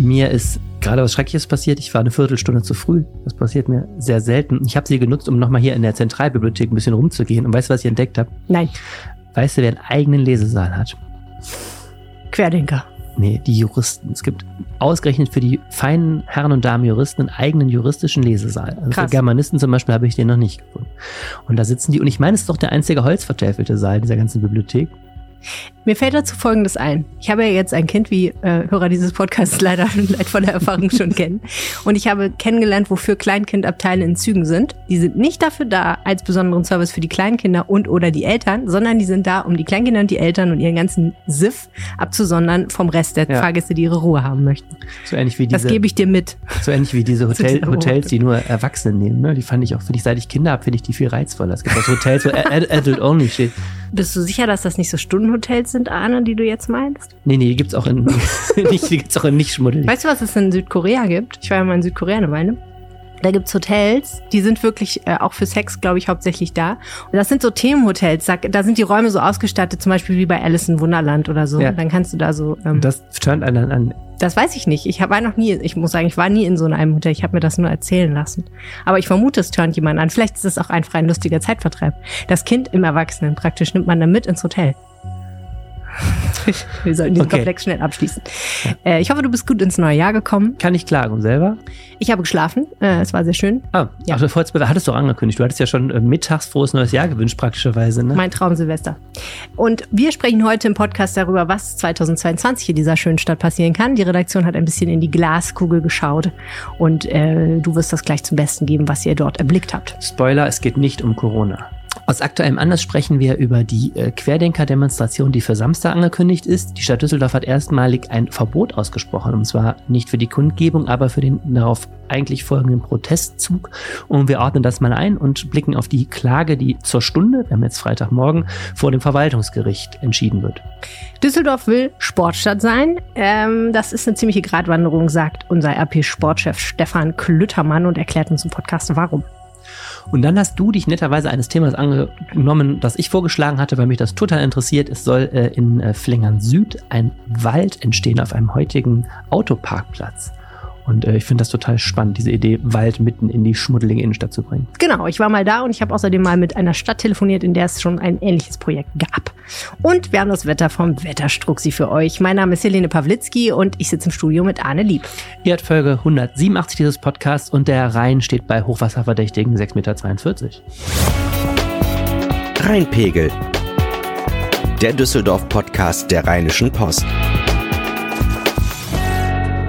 Mir ist gerade was Schreckliches passiert. Ich war eine Viertelstunde zu früh. Das passiert mir sehr selten. Ich habe sie genutzt, um nochmal hier in der Zentralbibliothek ein bisschen rumzugehen. Und weißt du, was ich entdeckt habe? Nein. Weißt du, wer einen eigenen Lesesaal hat? Querdenker. Nee, die Juristen. Es gibt ausgerechnet für die feinen Herren und Damen Juristen einen eigenen juristischen Lesesaal. Also Krass. für Germanisten zum Beispiel habe ich den noch nicht gefunden. Und da sitzen die, und ich meine, es ist doch der einzige holzvertäfelte Saal dieser ganzen Bibliothek. Mir fällt dazu Folgendes ein. Ich habe ja jetzt ein Kind, wie äh, Hörer dieses Podcasts leider leid von der Erfahrung schon kennen. Und ich habe kennengelernt, wofür Kleinkindabteile in Zügen sind. Die sind nicht dafür da als besonderen Service für die Kleinkinder und oder die Eltern, sondern die sind da, um die Kleinkinder und die Eltern und ihren ganzen Siff abzusondern vom Rest der Ja. Fahrgäste, die ihre Ruhe haben möchten. So ähnlich wie Das diese, gebe ich dir mit. so ähnlich wie diese Hotel, Hotels, die nur Erwachsene nehmen. Ne? Die fand ich auch, finde ich, seit ich Kinder habe, finde ich die viel reizvoller. Es gibt auch Hotels, wo Ad- Adult Only steht. Bist du sicher, dass das nicht so Stundenhotels sind, Arne, die du jetzt meinst? Nee, nee, die gibt's auch in, nicht, die gibt's auch in nicht schmuddelig. Weißt du, was es in Südkorea gibt? Ich war ja mal in Südkorea eine Weile. Da gibt's Hotels, die sind wirklich äh, auch für Sex, glaube ich, hauptsächlich da. Und das sind so Themenhotels. Da, da sind die Räume so ausgestattet, zum Beispiel wie bei Alice in Wunderland oder so. Ja. Dann kannst du da so. Ähm, das, Das turnt einen dann an. weiß ich nicht. Ich hab- war noch nie, ich muss sagen, ich war nie in so einem Hotel. Ich habe mir das nur erzählen lassen. Aber ich vermute, es turnt jemand an. Vielleicht ist es auch einfach ein lustiger Zeitvertreib. Das Kind im Erwachsenen praktisch nimmt man dann mit ins Hotel. Wir sollten diesen Okay. Komplex schnell abschließen. Äh, ich hoffe, du bist gut ins neue Jahr gekommen. Kann ich klagen und selber? Ich habe geschlafen. Äh, es war sehr schön. Ah, Ja. also vorher hattest du auch angekündigt. Du hattest ja schon äh, mittags frohes neues Jahr gewünscht, praktischerweise. Ne? Mein Traum Silvester. Und wir sprechen heute im Podcast darüber, was 2022 in dieser schönen Stadt passieren kann. Die Redaktion hat ein bisschen in die Glaskugel geschaut und äh, du wirst das gleich zum Besten geben, was ihr dort erblickt habt. Spoiler, es geht nicht um Corona. Aus aktuellem Anlass sprechen wir über die äh, Querdenker-Demonstration, die für Samstag angekündigt ist. Die Stadt Düsseldorf hat erstmalig ein Verbot ausgesprochen, und zwar nicht für die Kundgebung, aber für den darauf eigentlich folgenden Protestzug. Und wir ordnen das mal ein und blicken auf die Klage, die zur Stunde, wir haben jetzt Freitagmorgen, vor dem Verwaltungsgericht entschieden wird. Düsseldorf will Sportstadt sein. Ähm, das ist eine ziemliche Gratwanderung, sagt unser RP-Sportchef Stefan Klüttermann und erklärt uns im Podcast, warum. Und dann hast du dich netterweise eines Themas angenommen, das ich vorgeschlagen hatte, weil mich das total interessiert. Es soll äh, in äh, Flingern Süd ein Wald entstehen auf einem heutigen Autoparkplatz. Und äh, ich finde das total spannend, diese Idee, Wald mitten in die schmuddelige Innenstadt zu bringen. Genau, ich war mal da und ich habe außerdem mal mit einer Stadt telefoniert, in der es schon ein ähnliches Projekt gab. Und wir haben das Wetter vom Wetterstruxi für euch. Mein Name ist Helene Pawlitzki und ich sitze im Studio mit Arne Lieb. Ihr habt Folge 187 dieses Podcasts und der Rhein steht bei hochwasserverdächtigen 6,42 Meter. Rheinpegel. Der Düsseldorf-Podcast der Rheinischen Post.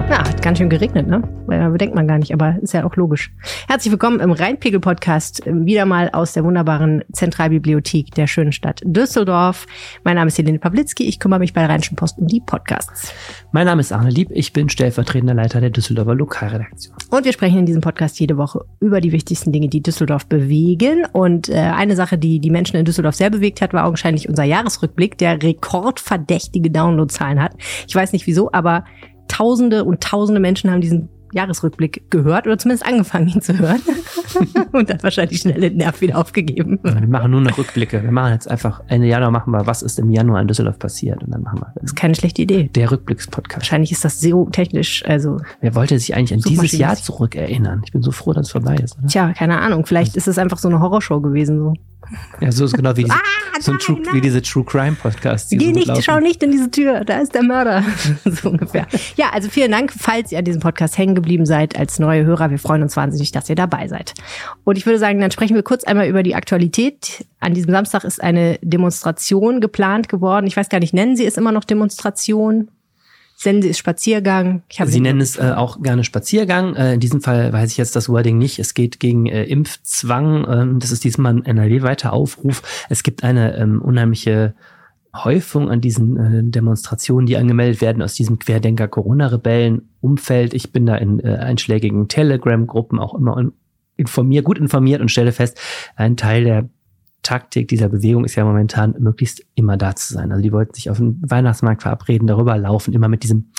Ja, hat ganz schön geregnet, ne? Bedenkt man gar nicht, aber ist ja auch logisch. Herzlich willkommen im Rheinpegel-Podcast, äh, wieder mal aus der wunderbaren Zentralbibliothek der schönen Stadt Düsseldorf. Mein Name ist Helene Pawlitzki, ich kümmere mich bei der Rheinischen Post um die Podcasts. Mein Name ist Arne Lieb, ich bin stellvertretender Leiter der Düsseldorfer Lokalredaktion. Und wir sprechen in diesem Podcast jede Woche über die wichtigsten Dinge, die Düsseldorf bewegen. Und äh, eine Sache, die die Menschen in Düsseldorf sehr bewegt hat, war augenscheinlich unser Jahresrückblick, der rekordverdächtige Downloadzahlen hat. Ich weiß nicht wieso, aber Tausende und Tausende Menschen haben diesen Jahresrückblick gehört oder zumindest angefangen, ihn zu hören. und dann wahrscheinlich schnell den Nerv wieder aufgegeben. Wir machen nur noch Rückblicke. Wir machen jetzt einfach Ende Januar machen wir, was ist im Januar in Düsseldorf passiert. Und dann machen wir Das ist keine schlechte Idee. der Rückblickspodcast. Wahrscheinlich ist das so technisch, also Wer wollte sich eigentlich an dieses Jahr zurückerinnern? Ich bin so froh, dass es vorbei ist. Oder? Tja, keine Ahnung. Vielleicht ist es einfach so eine Horrorshow gewesen. So. Ja, so ist genau wie, diese, Ah, so ein nein, True, nein. wie diese True Crime Podcasts. die Geh so nicht, laufen. schau nicht in diese Tür, da ist der Mörder. so ungefähr. Ja, also vielen Dank, falls ihr an diesem Podcast hängen geblieben seid als neue Hörer. Wir freuen uns wahnsinnig, dass ihr dabei seid. Und ich würde sagen, dann sprechen wir kurz einmal über die Aktualität. An diesem Samstag ist eine Demonstration geplant geworden. Ich weiß gar nicht, nennen Sie es immer noch Demonstration? Sie es Spaziergang? Sie nennen es äh, auch gerne Spaziergang. Äh, in diesem Fall weiß ich jetzt das Wording nicht. Es geht gegen äh, Impfzwang. Ähm, das ist diesmal ein NRW-weiter Aufruf. Es gibt eine ähm, unheimliche Häufung an diesen äh, Demonstrationen, die angemeldet werden aus diesem Querdenker-Corona-Rebellen-Umfeld. Ich bin da in äh, einschlägigen Telegram-Gruppen auch immer in- informiert, gut informiert und stelle fest, ein Teil der Taktik dieser Bewegung ist ja momentan möglichst immer da zu sein. Also die wollten sich auf dem Weihnachtsmarkt verabreden, darüber laufen, immer mit diesem,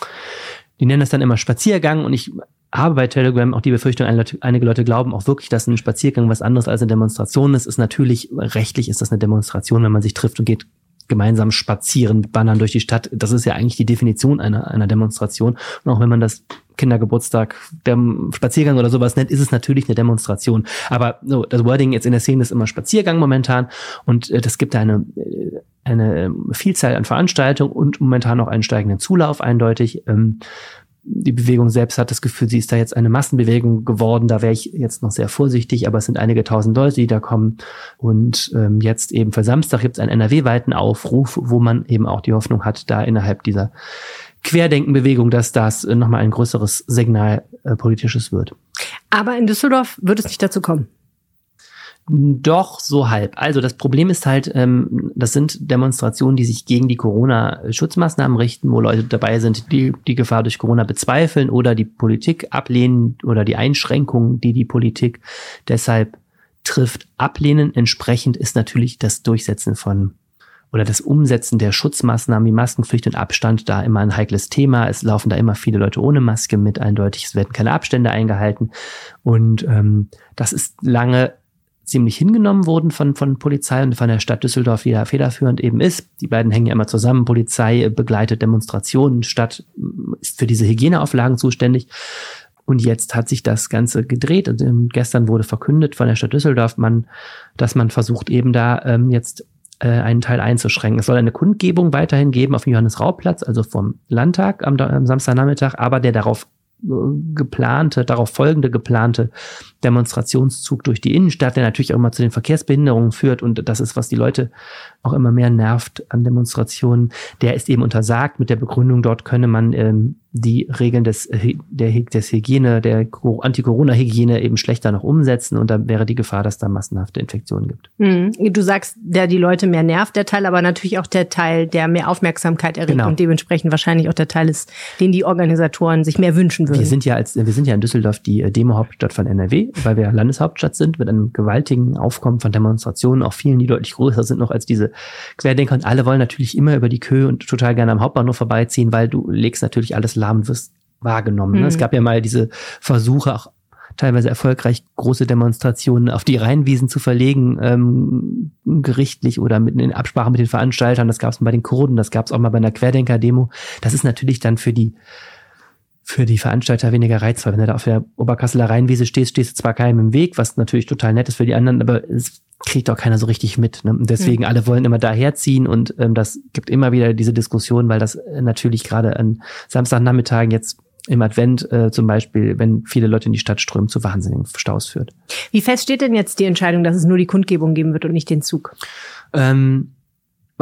die nennen es dann immer Spaziergang und ich habe bei Telegram auch die Befürchtung, einige Leute glauben auch wirklich, dass ein Spaziergang was anderes als eine Demonstration ist. Ist natürlich, rechtlich ist das eine Demonstration, wenn man sich trifft und geht gemeinsam spazieren mit Bannern durch die Stadt. Das ist ja eigentlich die Definition einer, einer Demonstration. Und auch wenn man das Kindergeburtstag, der Spaziergang oder sowas nennt, ist es natürlich eine Demonstration. Aber so, das Wording jetzt in der Szene ist immer Spaziergang momentan und äh, das gibt eine, äh, eine Vielzahl an Veranstaltungen und momentan auch einen steigenden Zulauf eindeutig. Ähm, die Bewegung selbst hat das Gefühl, sie ist da jetzt eine Massenbewegung geworden. Da wäre ich jetzt noch sehr vorsichtig, aber es sind einige tausend Leute, die da kommen. Und ähm, jetzt eben für Samstag gibt es einen NRW-weiten Aufruf, wo man eben auch die Hoffnung hat, da innerhalb dieser Querdenkenbewegung, dass das äh, nochmal ein größeres Signal äh, politisches wird. Aber in Düsseldorf wird es nicht dazu kommen. Doch, so halb. Also das Problem ist halt, ähm, das sind Demonstrationen, die sich gegen die Corona-Schutzmaßnahmen richten, wo Leute dabei sind, die die Gefahr durch Corona bezweifeln oder die Politik ablehnen oder die Einschränkungen, die die Politik deshalb trifft, ablehnen. Entsprechend ist natürlich das Durchsetzen von oder das Umsetzen der Schutzmaßnahmen wie Maskenpflicht und Abstand da immer ein heikles Thema. Es laufen da immer viele Leute ohne Maske mit, eindeutig. Es werden keine Abstände eingehalten. Und ähm, das ist lange ziemlich hingenommen worden von, von Polizei und von der Stadt Düsseldorf, die da federführend eben ist. Die beiden hängen ja immer zusammen. Polizei begleitet Demonstrationen, Stadt ist für diese Hygieneauflagen zuständig. Und jetzt hat sich das Ganze gedreht und ähm, gestern wurde verkündet von der Stadt Düsseldorf, man, dass man versucht eben da ähm, jetzt äh, einen Teil einzuschränken. Es soll eine Kundgebung weiterhin geben auf dem Johannes-Raub-Platz, also vom Landtag am, am Samstagnachmittag, aber der darauf geplante, darauf folgende geplante Demonstrationszug durch die Innenstadt, der natürlich auch immer zu den Verkehrsbehinderungen führt und das ist, was die Leute auch immer mehr nervt an Demonstrationen, der ist eben untersagt mit der Begründung, dort könne man ähm, die Regeln des, der, des Hygiene, der Anti-Corona-Hygiene eben schlechter noch umsetzen und da wäre die Gefahr, dass da massenhafte Infektionen gibt. Mhm. Du sagst, der die Leute mehr nervt, der Teil, aber natürlich auch der Teil, der mehr Aufmerksamkeit erregt genau. und dementsprechend wahrscheinlich auch der Teil ist, den die Organisatoren sich mehr wünschen würden. Wir sind ja als, wir sind ja in Düsseldorf die äh, Demo-Hauptstadt von NRW, weil wir Landeshauptstadt sind mit einem gewaltigen Aufkommen von Demonstrationen, auch vielen, die deutlich größer sind noch als diese Querdenker und alle wollen natürlich immer über die Köhe und total gerne am Hauptbahnhof vorbeiziehen, weil du legst natürlich alles lahm und wirst wahrgenommen. Mhm. Es gab ja mal diese Versuche, auch teilweise erfolgreich große Demonstrationen auf die Rheinwiesen zu verlegen, ähm, gerichtlich oder mit in Absprache mit den Veranstaltern. Das gab es bei den Kurden, das gab es auch mal bei einer Querdenker-Demo. Das ist natürlich dann für die für die Veranstalter weniger reizvoll. Wenn du da auf der Oberkasseler Rheinwiese stehst, stehst du zwar keinem im Weg, was natürlich total nett ist für die anderen, aber es kriegt auch keiner so richtig mit. Ne? Und deswegen mhm. alle wollen immer daherziehen und ähm, das gibt immer wieder diese Diskussion, weil das äh, natürlich gerade an Samstagnachmittagen jetzt im Advent äh, zum Beispiel, wenn viele Leute in die Stadt strömen, zu wahnsinnigen Staus führt. Wie fest steht denn jetzt die Entscheidung, dass es nur die Kundgebung geben wird und nicht den Zug? Ähm,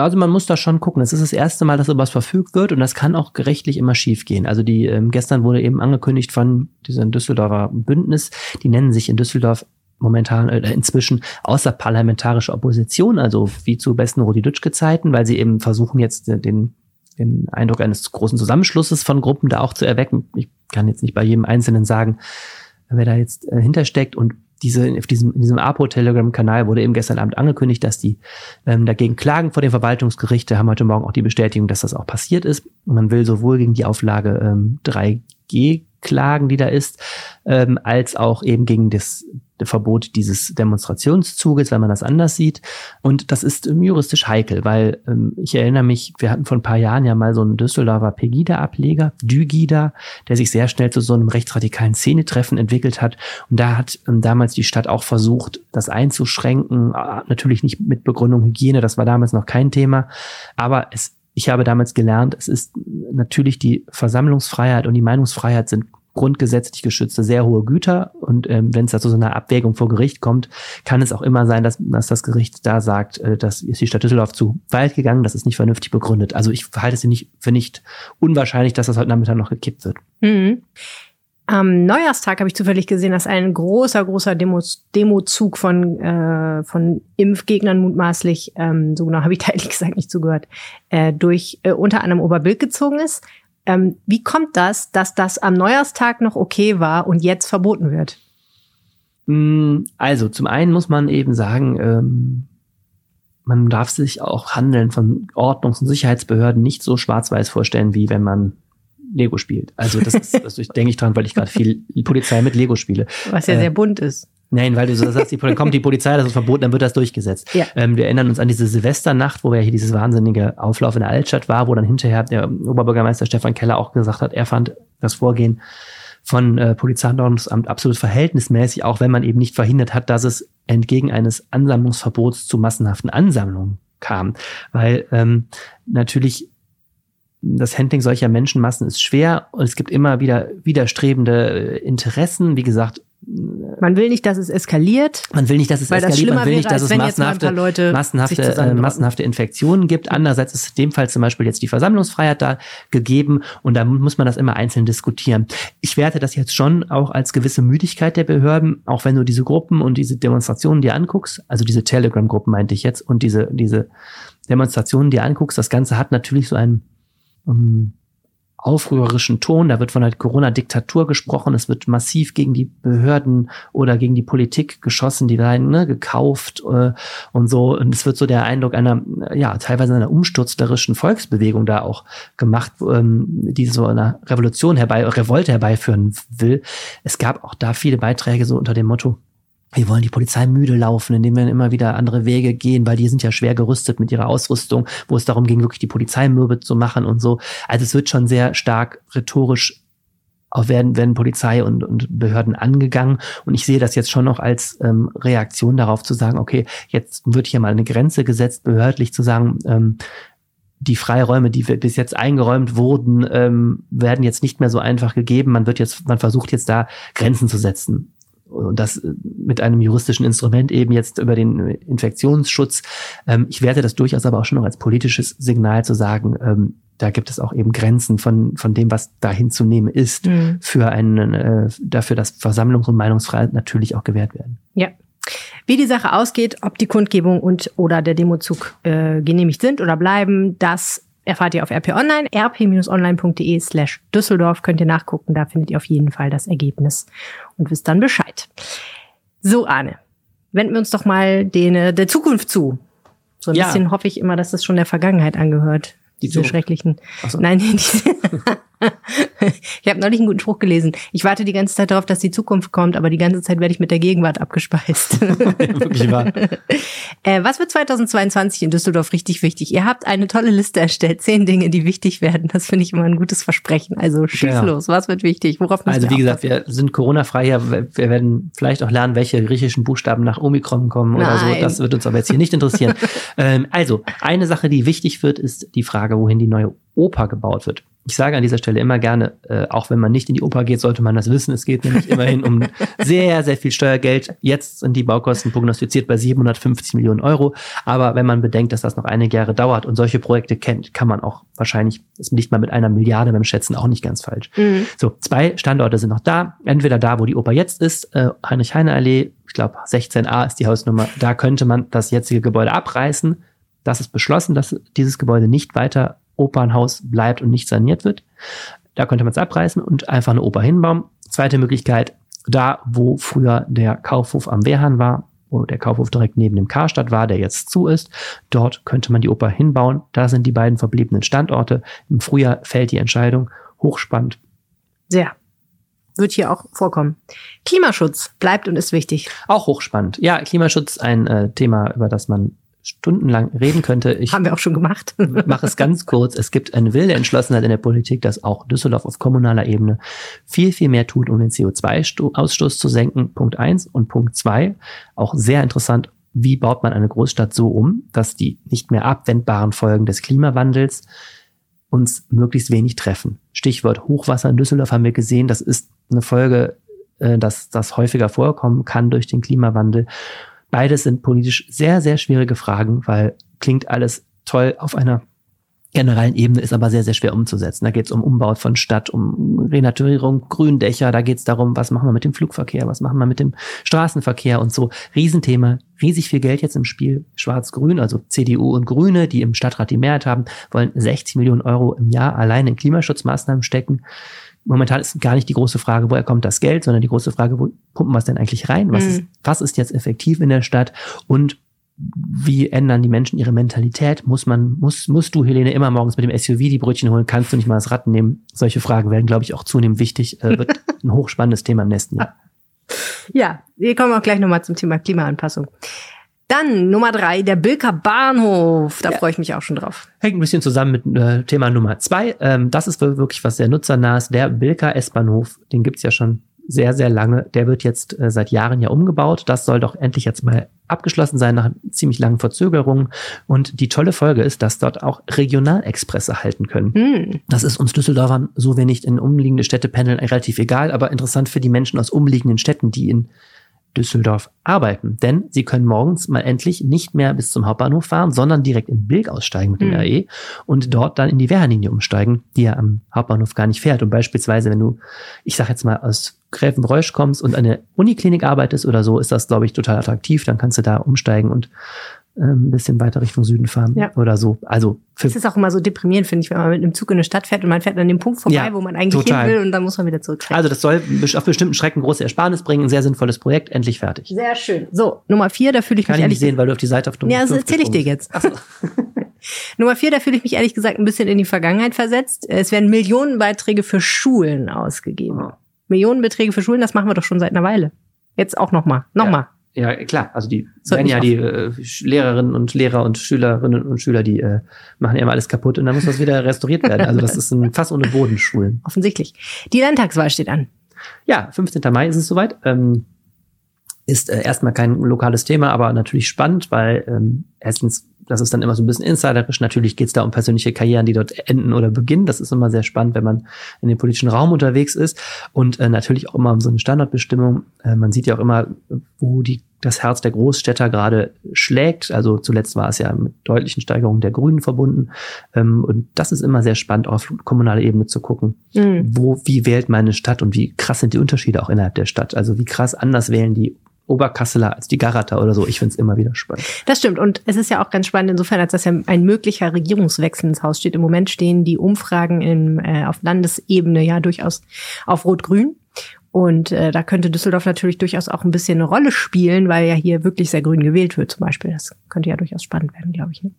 also man muss da schon gucken. Es ist das erste Mal, dass sowas verfügt wird und das kann auch gerechtlich immer schief gehen. Also die ähm, gestern wurde eben angekündigt von diesem Düsseldorfer Bündnis, die nennen sich in Düsseldorf momentan äh, inzwischen außerparlamentarische Opposition, also wie zu besten Rudi Dutschke Zeiten, weil sie eben versuchen jetzt den, den Eindruck eines großen Zusammenschlusses von Gruppen da auch zu erwecken. Ich kann jetzt nicht bei jedem Einzelnen sagen, wer da jetzt äh, hintersteckt und diese, auf diesem, in diesem APO-Telegram-Kanal wurde eben gestern Abend angekündigt, dass die ähm, dagegen klagen vor dem Verwaltungsgericht. Da haben heute Morgen auch die Bestätigung, dass das auch passiert ist. Man will sowohl gegen die Auflage ähm, 3G klagen, die da ist, ähm, als auch eben gegen das Verbot dieses Demonstrationszuges, weil man das anders sieht. Und das ist ähm, juristisch heikel, weil ähm, ich erinnere mich, wir hatten vor ein paar Jahren ja mal so einen Düsseldorfer Pegida-Ableger, Dügida, der sich sehr schnell zu so einem rechtsradikalen Szenetreffen entwickelt hat. Und da hat ähm, damals die Stadt auch versucht, das einzuschränken. Natürlich nicht mit Begründung Hygiene, das war damals noch kein Thema. Aber es ich habe damals gelernt, es ist natürlich die Versammlungsfreiheit und die Meinungsfreiheit sind grundgesetzlich geschützte sehr hohe Güter. Und ähm, wenn es da zu so einer Abwägung vor Gericht kommt, kann es auch immer sein, dass, dass das Gericht da sagt, äh, das ist die Stadt Düsseldorf zu weit gegangen, das ist nicht vernünftig begründet. Also ich halte es nicht für nicht unwahrscheinlich, dass das heute Nachmittag noch gekippt wird. Mhm. Am Neujahrstag habe ich zufällig gesehen, dass ein großer, großer Demos, Demozug von, äh, von Impfgegnern mutmaßlich, ähm, so genau habe ich da ehrlich gesagt nicht zugehört, äh, durch äh, unter anderem Oberbild gezogen ist. Ähm, wie kommt das, dass das am Neujahrstag noch okay war und jetzt verboten wird? Mm, also zum einen muss man eben sagen, ähm, man darf sich auch Handeln von Ordnungs- und Sicherheitsbehörden nicht so schwarz-weiß vorstellen, wie wenn man Lego spielt. Also das ist, das denke ich dran, weil ich gerade viel Polizei mit Lego spiele. Was ja äh, sehr bunt ist. Nein, weil du so sagst, die, kommt die Polizei, das ist verboten, dann wird das durchgesetzt. Ja. Ähm, wir erinnern uns an diese Silvesternacht, wo ja hier dieses wahnsinnige Auflauf in der Altstadt war, wo dann hinterher der Oberbürgermeister Stefan Keller auch gesagt hat, er fand das Vorgehen von äh, Polizei und Ordnungsamt absolut verhältnismäßig, auch wenn man eben nicht verhindert hat, dass es entgegen eines Ansammlungsverbots zu massenhaften Ansammlungen kam. Weil ähm, natürlich das Handling solcher Menschenmassen ist schwer und es gibt immer wieder widerstrebende äh, Interessen. Wie gesagt, man will nicht, dass es eskaliert. Man will nicht, dass es eskaliert. Das man will wäre, nicht, dass es massenhafte, massenhafte, äh, massenhafte Infektionen gibt. Andererseits ist in dem Fall zum Beispiel jetzt die Versammlungsfreiheit da gegeben und da muss man das immer einzeln diskutieren. Ich werte das jetzt schon auch als gewisse Müdigkeit der Behörden, auch wenn du diese Gruppen und diese Demonstrationen dir anguckst, also diese Telegram-Gruppen meinte ich jetzt und diese, diese Demonstrationen dir anguckst, das Ganze hat natürlich so einen um, ähm, aufrührerischen Ton. Da wird von der Corona-Diktatur gesprochen. Es wird massiv gegen die Behörden oder gegen die Politik geschossen. Die werden ne, gekauft äh, und so. Und es wird so der Eindruck einer, ja, teilweise einer umsturzlerischen Volksbewegung da auch gemacht, ähm, die so eine Revolution herbei, Revolte herbeiführen will. Es gab auch da viele Beiträge so unter dem Motto, wir wollen die Polizei müde laufen, indem wir immer wieder andere Wege gehen, weil die sind ja schwer gerüstet mit ihrer Ausrüstung, wo es darum ging, wirklich die Polizei mürbe zu machen und so. Also es wird schon sehr stark rhetorisch auch werden, werden Polizei und, und Behörden angegangen. Und ich sehe das jetzt schon noch als ähm, Reaktion darauf zu sagen, okay, jetzt wird hier mal eine Grenze gesetzt, behördlich zu sagen, ähm, die Freiräume, die bis jetzt eingeräumt wurden, ähm, werden jetzt nicht mehr so einfach gegeben. Man wird jetzt, man versucht jetzt da Grenzen zu setzen und das äh, mit einem juristischen Instrument eben jetzt über den Infektionsschutz. Ähm, ich werte das durchaus aber auch schon noch als politisches Signal zu sagen, ähm, da gibt es auch eben Grenzen von, von dem, was da hinzunehmen ist, mhm. für einen, äh, dafür, dass Versammlungs- und Meinungsfreiheit natürlich auch gewährt werden. Ja. Wie die Sache ausgeht, ob die Kundgebung und oder der Demozug äh, genehmigt sind oder bleiben, das erfahrt ihr auf RP Online, rp-online.de slash Düsseldorf, könnt ihr nachgucken, da findet ihr auf jeden Fall das Ergebnis und wisst dann Bescheid. So, Arne, wenden wir uns doch mal den, äh, der Zukunft zu. So ein ja. bisschen hoffe ich immer, dass das schon der Vergangenheit angehört. Die diese schrecklichen. So. Nein, die, ich habe neulich einen guten Spruch gelesen. Ich warte die ganze Zeit darauf, dass die Zukunft kommt, aber die ganze Zeit werde ich mit der Gegenwart abgespeist. Wirklich wahr. Äh, was wird 2022 in Düsseldorf richtig wichtig? Ihr habt eine tolle Liste erstellt, zehn Dinge, die wichtig werden. Das finde ich immer ein gutes Versprechen. Also schieß ja. los. Was wird wichtig? Worauf Also wie gesagt, wir sind Corona-frei. Ja, wir werden vielleicht auch lernen, welche griechischen Buchstaben nach Omikron kommen Nein. oder so. Das wird uns aber jetzt hier nicht interessieren. ähm, also eine Sache, die wichtig wird, ist die Frage, wohin die neue Oper gebaut wird. Ich sage an dieser Stelle immer gerne, äh, auch wenn man nicht in die Oper geht, sollte man das wissen. Es geht nämlich immerhin um sehr, sehr viel Steuergeld. Jetzt sind die Baukosten prognostiziert bei 750 Millionen Euro. Aber wenn man bedenkt, dass das noch einige Jahre dauert und solche Projekte kennt, kann man auch wahrscheinlich, ist nicht mal mit einer Milliarde beim Schätzen auch nicht ganz falsch. Mhm. So, zwei Standorte sind noch da. Entweder da, wo die Oper jetzt ist, äh, Heinrich-Heine-Allee, ich glaube 16a ist die Hausnummer. Da könnte man das jetzige Gebäude abreißen. Das ist beschlossen, dass dieses Gebäude nicht weiter Opernhaus bleibt und nicht saniert wird. Da könnte man es abreißen und einfach eine Oper hinbauen. Zweite Möglichkeit, da wo früher der Kaufhof am Wehrhahn war, wo der Kaufhof direkt neben dem Karstadt war, der jetzt zu ist, dort könnte man die Oper hinbauen. Da sind die beiden verbliebenen Standorte. Im Frühjahr fällt die Entscheidung. Hochspannend. Sehr wird hier auch vorkommen. Klimaschutz bleibt und ist wichtig. Auch hochspannend. Ja, Klimaschutz ein äh, Thema, über das man stundenlang reden könnte. Ich Haben wir auch schon gemacht. mache es ganz kurz. Es gibt eine wilde Entschlossenheit in der Politik, dass auch Düsseldorf auf kommunaler Ebene viel, viel mehr tut, um den CO2-Ausstoß zu senken. Punkt eins Und Punkt zwei, auch sehr interessant, wie baut man eine Großstadt so um, dass die nicht mehr abwendbaren Folgen des Klimawandels uns möglichst wenig treffen. Stichwort Hochwasser in Düsseldorf haben wir gesehen, das ist eine Folge, äh, dass das häufiger vorkommen kann durch den Klimawandel. Beides sind politisch sehr, sehr schwierige Fragen, weil klingt alles toll auf einer generellen Ebene, ist aber sehr, sehr schwer umzusetzen. Da geht es um Umbau von Stadt, um Renaturierung, Gründächer, da geht es darum, was machen wir mit dem Flugverkehr, was machen wir mit dem Straßenverkehr und so. Riesenthema, riesig viel Geld jetzt im Spiel. Schwarz-Grün, also CDU und Grüne, die im Stadtrat die Mehrheit haben, wollen 60 Millionen Euro im Jahr allein in Klimaschutzmaßnahmen stecken momentan ist gar nicht die große Frage, woher kommt das Geld, sondern die große Frage, wo pumpen wir es denn eigentlich rein? Was, mhm. ist, was ist jetzt effektiv in der Stadt? Und wie ändern die Menschen ihre Mentalität? Muss man, muss, musst du, Helene, immer morgens mit dem SUV die Brötchen holen? Kannst du nicht mal das Rad nehmen? Solche Fragen werden, glaube ich, auch zunehmend wichtig. Äh, wird ein hochspannendes Thema im nächsten Jahr. Ja, wir kommen auch gleich nochmal zum Thema Klimaanpassung. Dann Nummer drei, der Bilker Bahnhof. Da Ja. freue ich mich auch schon drauf. Hängt ein bisschen zusammen mit äh, Thema Nummer zwei. Ähm, das ist wirklich was sehr nutzernahes. Der Bilka S-Bahnhof, den gibt's ja schon sehr, sehr lange. Der wird jetzt äh, seit Jahren ja umgebaut. Das soll doch endlich jetzt mal abgeschlossen sein nach ziemlich langen Verzögerungen. Und die tolle Folge ist, dass dort auch Regionalexpresse halten können. Hm. Das ist uns Düsseldorfern, so nicht in umliegende Städte pendeln, relativ egal, aber interessant für die Menschen aus umliegenden Städten, die in Düsseldorf arbeiten. Denn sie können morgens mal endlich nicht mehr bis zum Hauptbahnhof fahren, sondern direkt in Bilk aussteigen mit dem Hm. RE und dort dann in die Wehrlinie umsteigen, die ja am Hauptbahnhof gar nicht fährt. Und beispielsweise, wenn du, ich sag jetzt mal, aus Gräfenbräusch kommst und an der Uniklinik arbeitest oder so, ist das, glaube ich, total attraktiv. Dann kannst du da umsteigen und ein bisschen weiter Richtung Süden fahren Ja. oder so. Also Es ist auch immer so deprimierend, finde ich, wenn man mit einem Zug in eine Stadt fährt und man fährt an dem Punkt vorbei, Ja, wo man eigentlich total. hin will und dann muss man wieder zurückfahren. Also das soll auf bestimmten Strecken große Ersparnis bringen. Ein sehr sinnvolles Projekt, endlich fertig. Sehr schön. So, Nummer vier, da fühle ich Kann mich ich ehrlich nicht sehen, weil du auf die Seite auf Nummer Ja, das erzähle ich dir jetzt. Nummer vier, da fühle ich mich ehrlich gesagt ein bisschen in die Vergangenheit versetzt. Es werden Millionenbeiträge für Schulen ausgegeben. Ja. Millionenbeträge für Schulen, das machen wir doch schon seit einer Weile. Jetzt auch nochmal. Nochmal. bist. Ja, klar. Also die werden ja die äh, Lehrerinnen und Lehrer und Schülerinnen und Schüler, die äh, machen ja immer alles kaputt und dann muss das wieder restauriert werden. Also das ist ein Fass ohne Bodenschulen. Offensichtlich. Die Landtagswahl steht an. Ja, 15. Mai ist es soweit. Ähm, ist äh, erstmal kein lokales Thema, aber natürlich spannend, weil ähm, erstens, das ist dann immer so ein bisschen insiderisch. Natürlich geht es da um persönliche Karrieren, die dort enden oder beginnen. Das ist immer sehr spannend, wenn man in dem politischen Raum unterwegs ist. Und äh, natürlich auch immer um so eine Standortbestimmung. Äh, man sieht ja auch immer, wo die das Herz der Großstädter gerade schlägt. Also zuletzt war es ja mit deutlichen Steigerungen der Grünen verbunden. Ähm, und das ist immer sehr spannend, auch auf kommunaler Ebene zu gucken Mhm. wo, wie wählt meine Stadt und wie krass sind die Unterschiede auch innerhalb der Stadt. Also wie krass anders wählen die Oberkasseler als die Garater oder so. Ich finde es immer wieder spannend. Das stimmt. Und es ist ja auch ganz spannend insofern, als dass ja ein möglicher Regierungswechsel ins Haus steht. Im Moment stehen die Umfragen im, äh, auf Landesebene ja durchaus auf Rot-Grün. Und äh, da könnte Düsseldorf natürlich durchaus auch ein bisschen eine Rolle spielen, weil ja hier wirklich sehr grün gewählt wird zum Beispiel. Das könnte ja durchaus spannend werden, glaube ich. Ne?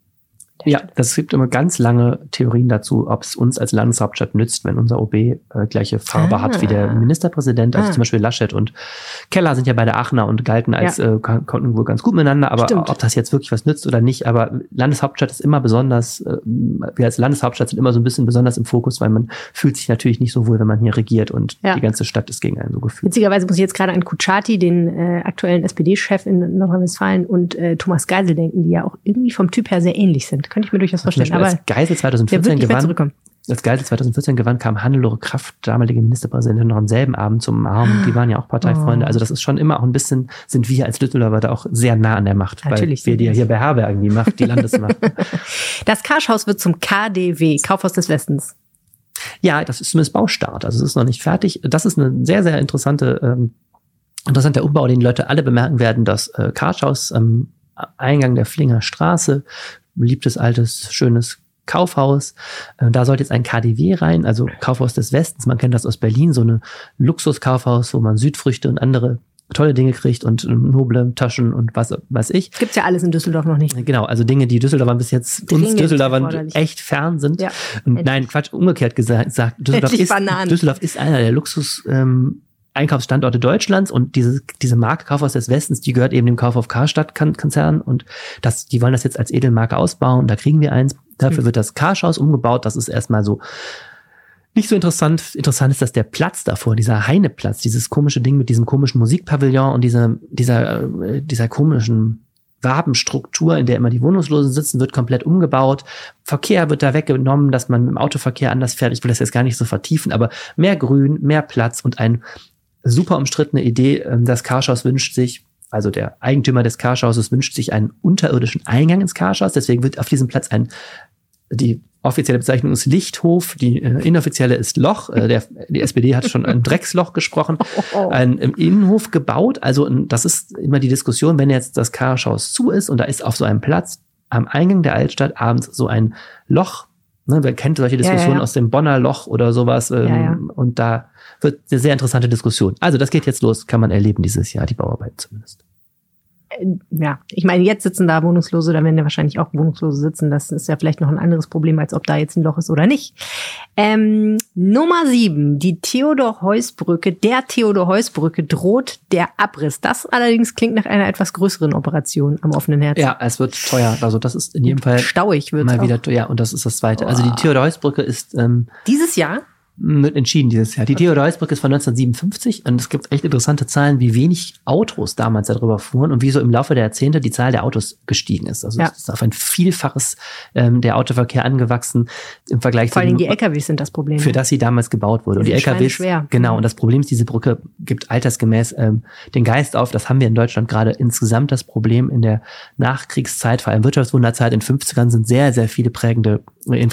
Ja, das gibt immer ganz lange Theorien dazu, ob es uns als Landeshauptstadt nützt, wenn unser OB äh, gleiche Farbe Ah. hat wie der Ministerpräsident. Also Ah. zum Beispiel Laschet und Keller sind ja beide Aachener und galten als, äh, kon- konnten wohl ganz gut miteinander. Aber Stimmt. ob das jetzt wirklich was nützt oder nicht, aber Landeshauptstadt ist immer besonders, äh, wir als Landeshauptstadt sind immer so ein bisschen besonders im Fokus, weil man fühlt sich natürlich nicht so wohl, wenn man hier regiert und Ja. die ganze Stadt ist gegen einen so gefühlt. Witzigerweise muss ich jetzt gerade an Kutschaty, den äh, aktuellen SPD-Chef in Nordrhein-Westfalen, und äh, Thomas Geisel denken, die ja auch irgendwie vom Typ her sehr ähnlich sind. Könnte ich mir durchaus vorstellen. Aber als Geisel der 2014 wird nicht mehr gewann, als Geisel 2014 gewann, kam Hannelore Kraft, damalige Ministerpräsidentin, noch am selben Abend zum Arm. Die waren ja auch Parteifreunde. Oh. Also das ist schon immer auch ein bisschen, sind wir als Düsseldorfer da auch sehr nah an der Macht. Natürlich Weil wir die ja hier beherbergen, die Macht, die Landesmacht. Das Karschhaus wird zum KDW, Kaufhaus des Westens. ja, das ist zumindest Baustart. Also es ist noch nicht fertig. Das ist eine sehr, sehr interessante, ähm, interessanter Umbau, den Leute alle bemerken werden. Das äh, Karschhaus am Eingang der Flinger Straße, beliebtes, altes, schönes Kaufhaus. Äh, Da sollte jetzt ein KDW rein, also Kaufhaus des Westens. Man kennt das aus Berlin, so eine Luxuskaufhaus, wo man Südfrüchte und andere tolle Dinge kriegt und ähm, noble Taschen und was weiß ich. Gibt's ja alles in Düsseldorf noch nicht. Genau, also Dinge, die Düsseldorfern bis jetzt uns Dringend Düsseldorfern echt fern sind. Ja. Und Endlich. nein, Quatsch, umgekehrt gesagt, sagt, Düsseldorf ist, Bananen. Düsseldorf ist einer der Luxus ähm, Einkaufsstandorte Deutschlands und diese, diese Marke Kaufhaus des Westens, die gehört eben dem Kaufhof Karstadt Kon- Konzern und das, die wollen das jetzt als Edelmarke ausbauen. Da kriegen wir eins. Dafür Mhm. wird das Karschhaus umgebaut. Das ist erstmal so nicht so interessant. Interessant ist, dass der Platz davor, dieser Heineplatz, dieses komische Ding mit diesem komischen Musikpavillon und dieser, dieser, äh, dieser komischen Wabenstruktur, in der immer die Wohnungslosen sitzen, wird komplett umgebaut. Verkehr wird da weggenommen, dass man mit dem Autoverkehr anders fährt. Ich will das jetzt gar nicht so vertiefen, aber mehr Grün, mehr Platz und ein super umstrittene Idee. Ähm, Das Karschhaus wünscht sich, also der Eigentümer des Karschhauses wünscht sich einen unterirdischen Eingang ins Karschhaus. Deswegen wird auf diesem Platz ein, die offizielle Bezeichnung ist Lichthof, die äh, inoffizielle ist Loch. Äh, der, die SPD hat schon ein Drecksloch gesprochen. Oh. Ein im Innenhof gebaut. Also das ist immer die Diskussion, wenn jetzt das Karschhaus zu ist und da ist auf so einem Platz am Eingang der Altstadt abends so ein Loch. Ne, wer kennt solche Ja, ja, Diskussionen ja. aus dem Bonner Loch oder sowas? Ähm, Ja, ja. Und da wird eine sehr interessante Diskussion. Also das geht jetzt los, kann man erleben dieses Jahr, die Bauarbeit zumindest. äh, ja, ich meine, jetzt sitzen da Wohnungslose, da werden ja wahrscheinlich auch Wohnungslose sitzen. Das ist ja vielleicht noch ein anderes Problem, als ob da jetzt ein Loch ist oder nicht. Ähm, Nummer sieben, die Theodor-Heuss-Brücke, der Theodor-Heuss-Brücke droht der Abriss. Das allerdings klingt nach einer etwas größeren Operation am offenen Herzen. Ja, es wird teuer. Also das ist in jedem Fall Stauig wird mal auch. wieder teuer. Und das ist das Zweite. Also die Theodor-Heuss-Brücke ist ähm, Dieses Jahr? Wird entschieden dieses Jahr. Die Theodor-Heuss-Brücke ist von 1957 und es gibt echt interessante Zahlen, wie wenig Autos damals darüber fuhren und wie so im Laufe der Jahrzehnte die Zahl der Autos gestiegen ist. Also Ja. es ist auf ein Vielfaches ähm, der Autoverkehr angewachsen im Vergleich Vor allem zu die dem, LKWs sind das Problem. für das sie damals gebaut wurde. Und Die die sind LKWs, schweinschwer. genau. Und das Problem ist, diese Brücke gibt altersgemäß ähm, den Geist auf. Das haben wir in Deutschland gerade insgesamt das Problem in der Nachkriegszeit, vor allem Wirtschaftswunderzeit. In 50ern sind sehr, sehr viele prägende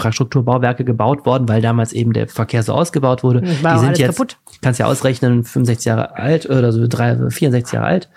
Infrastrukturbauwerke gebaut worden, weil damals eben der Verkehr so ausgebaut wurde. War die sind jetzt, kaputt. kannst ja ausrechnen, 65 Jahre alt oder so drei, 64 Jahre alt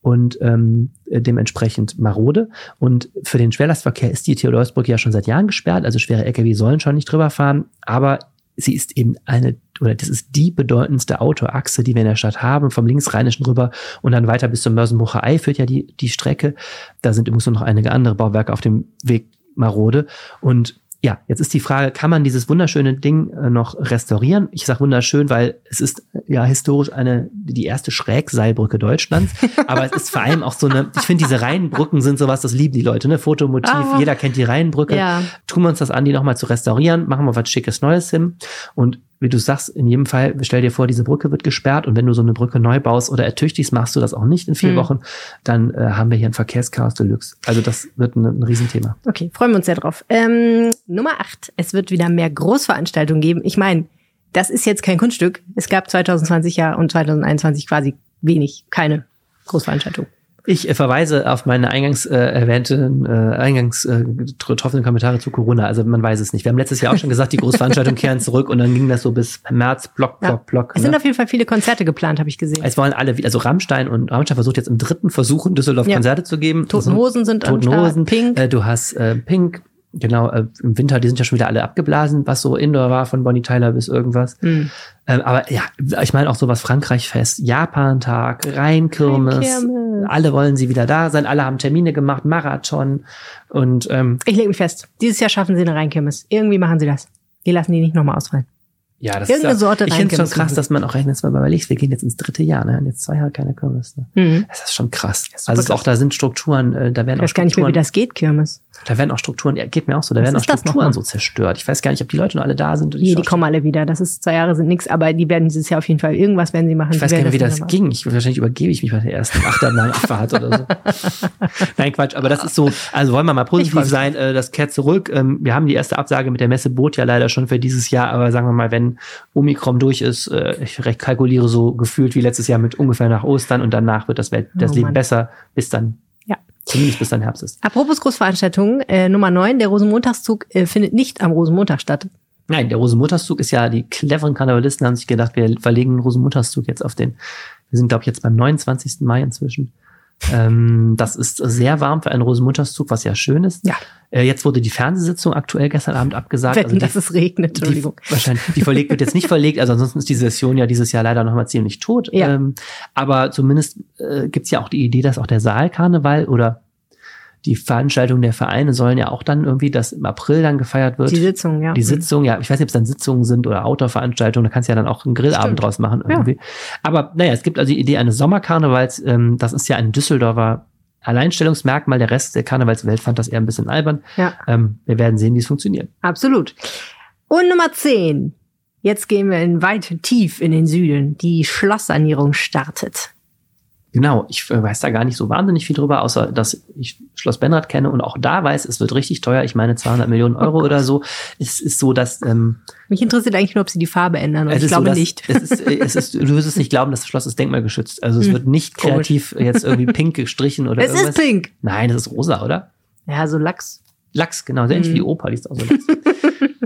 und ähm, dementsprechend marode. Und für den Schwerlastverkehr ist die Theodorsbrücke ja schon seit Jahren gesperrt, also schwere Lkw sollen schon nicht drüber fahren, aber sie ist eben eine, oder das ist die bedeutendste Autoachse, die wir in der Stadt haben, vom linksrheinischen rüber und dann weiter bis zum Mörsenbrucher Ei führt ja die, die Strecke. Da sind übrigens noch einige andere Bauwerke auf dem Weg marode. Und ja, jetzt ist die Frage, kann man dieses wunderschöne Ding äh, noch restaurieren? Ich sage wunderschön, weil es ist ja historisch eine die erste Schrägseilbrücke Deutschlands, aber es ist vor allem auch so eine, ich finde diese Reihenbrücken sind sowas, das lieben die Leute, ne? Fotomotiv, Ah. jeder kennt die Reihenbrücke. Ja. Tun wir uns das an, die nochmal zu restaurieren, machen wir was schickes Neues hin und wie du sagst, in jedem Fall, stell dir vor, diese Brücke wird gesperrt und wenn du so eine Brücke neu baust oder ertüchtigst, machst du das auch nicht in vier Hm. Wochen, dann äh, haben wir hier ein Verkehrschaos Deluxe. Also das wird ein, ein Riesenthema. Okay, freuen wir uns sehr drauf. Ähm, Nummer acht. Es wird wieder mehr Großveranstaltungen geben. Ich meine, das ist jetzt kein Kunststück. Es gab 2020 ja und 2021 quasi wenig, keine Großveranstaltung. Ich äh, verweise auf meine eingangs äh, erwähnten, äh, eingangs äh, getroffenen Kommentare zu Corona. Also man weiß es nicht. Wir haben letztes Jahr auch schon gesagt, die Großveranstaltungen kehren zurück und dann ging das so bis März, Block, Ja. Block, Block. Es ne? sind auf jeden Fall viele Konzerte geplant, habe ich gesehen. Es wollen alle, wieder- also Rammstein und Rammstein versucht jetzt im dritten Versuch in Düsseldorf Ja. Konzerte zu geben. Toten Hosen sind am Toten Start, Hosen, Pink. Äh, du hast äh, Pink, genau, äh, im Winter, die sind ja schon wieder alle abgeblasen, was so Indoor war, von Bonnie Tyler bis irgendwas. Hm. Ähm, aber ja, ich meine auch sowas Frankreich-Fest, Japan-Tag, Rheinkirmes. Rheinkirmes. Alle wollen sie wieder da sein, alle haben Termine gemacht, Marathon und ähm, Ich lege mich fest. Dieses Jahr schaffen sie eine Rheinkirmes. Irgendwie machen sie das. Die lassen die nicht nochmal ausfallen. ja, das Irgendeine ist ja, Sorte Ich finde es schon krass, dass man auch rechnet, wenn man überlegt, wir gehen jetzt ins dritte Jahr, ne? Und jetzt zwei Jahre keine Kirmes. Ne? Mhm. Das ist schon krass. super also ist krass. auch da sind Strukturen, äh, da werden Ich auch weiß gar nicht mehr, wie das geht, Kirmes. Da werden auch Strukturen, ja, geht mir auch so, da Was werden auch Strukturen so zerstört. Ich weiß gar nicht, ob die Leute noch alle da sind. Nee, die kommen alle wieder. Das ist zwei Jahre sind nix, aber die werden dieses Jahr auf jeden Fall irgendwas werden sie machen. Ich weiß gar nicht, wie das ging. Ich, wahrscheinlich übergebe ich mich bei der ersten Achterbahnabfahrt oder so. Nein, Quatsch. Aber das ist so, also wollen wir mal positiv sein. Äh, das kehrt zurück. Ähm, wir haben die erste Absage mit der Messe Boot ja leider schon für dieses Jahr. Aber sagen wir mal, wenn Omikron durch ist, äh, ich recht kalkuliere so gefühlt wie letztes Jahr mit ungefähr nach Ostern und danach wird das, Welt, das Oh Leben besser, bis dann. Zumindest bis dann Herbst ist. Apropos Großveranstaltungen, äh, Nummer 9, der Rosenmontagszug äh, findet nicht am Rosenmontag statt. Nein, der Rosenmontagszug ist ja, die cleveren Karnevalisten haben sich gedacht, wir verlegen den Rosenmontagszug jetzt auf den, wir sind glaube ich jetzt beim 29. Mai inzwischen. Ähm, das ist sehr warm für einen Rosenmontagszug, was ja schön ist. Ja. Äh, jetzt wurde die Fernsehsitzung aktuell gestern Abend abgesagt. Wetten, Also die, dass es regnet, die, Entschuldigung. wahrscheinlich, die verlegt wird jetzt nicht verlegt, also ansonsten ist die Session ja dieses Jahr leider nochmal ziemlich tot. Ja. Ähm, aber zumindest äh, gibt's ja auch die Idee, dass auch der Saalkarneval oder die Veranstaltungen der Vereine sollen ja auch dann irgendwie, dass im April dann gefeiert wird. Die Sitzung, ja. Die Sitzung, ja, ich weiß nicht, ob es dann Sitzungen sind oder Outdoor-Veranstaltungen, da kannst du ja dann auch einen Grillabend Stimmt. draus machen irgendwie. Aber naja, es gibt also die Idee eines Sommerkarnevals, ähm, das ist ja ein Düsseldorfer Alleinstellungsmerkmal, der Rest der Karnevalswelt fand das eher ein bisschen albern. Ja, Ähm, wir werden sehen, wie es funktioniert. absolut. Und Nummer 10. Jetzt gehen wir in weit tief in den Süden. Die Schlosssanierung startet. Genau, ich äh, weiß da gar nicht so wahnsinnig viel drüber, außer dass ich Schloss Benrath kenne und auch da weiß, es wird richtig teuer. Ich meine 200 Millionen Euro oder so. Es ist so, dass ähm, Mich interessiert eigentlich nur, ob sie die Farbe ändern. Es ich glaube so, dass, nicht. Es ist, äh, es ist, du wirst es nicht glauben, dass das Schloss ist denkmalgeschützt. Also es Hm, wird nicht komisch. kreativ jetzt irgendwie pink gestrichen oder Es irgendwas. ist pink. Nein, das ist rosa, oder? Ja, so Lachs. Lachs, genau, sehr ähnlich Mhm. wie Opa, die ist auch so Lachs.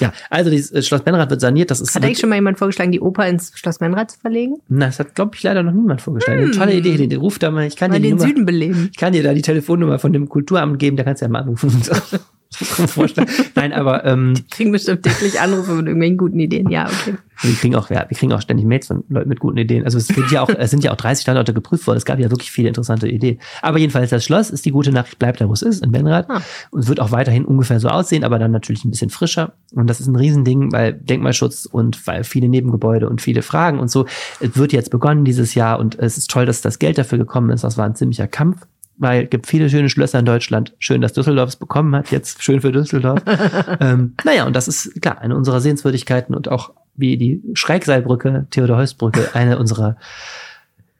ja, also dieses äh, Schloss Benrath wird saniert. Das ist Hat eigentlich schon mal jemand vorgeschlagen, die Oper ins Schloss Menrad zu verlegen? Na, das hat, glaube ich, leider noch niemand vorgestellt. Eine Hm. tolle Idee. Den, den ruft da mal. Ich kann Mal dir den Nummer, Süden beleben. ich kann dir da die Telefonnummer von dem Kulturamt geben. Da kannst du ja mal anrufen. vorstellen. Nein, aber ähm, die kriegen bestimmt täglich Anrufe mit irgendwelchen guten Ideen. Ja, okay. Wir kriegen auch, ja, wir kriegen auch ständig Mails von Leuten mit guten Ideen. Also es sind ja auch, es sind ja auch 30 Standorte geprüft worden. Es gab ja wirklich viele interessante Ideen. Aber jedenfalls das Schloss ist die gute Nachricht, bleibt da, wo es ist, in Benrad. Ah. Und es wird auch weiterhin ungefähr so aussehen, aber dann natürlich ein bisschen frischer. Und das ist ein Riesending, weil Denkmalschutz und weil viele Nebengebäude und viele Fragen und so. Es wird jetzt begonnen dieses Jahr und es ist toll, dass das Geld dafür gekommen ist. Das war ein ziemlicher Kampf weil es gibt viele schöne Schlösser in Deutschland. Schön, dass Düsseldorf es bekommen hat. Jetzt schön für Düsseldorf. ähm, naja, und das ist klar eine unserer Sehenswürdigkeiten und auch wie die Schrägseilbrücke, Theodor-Heuss-Brücke, eine unserer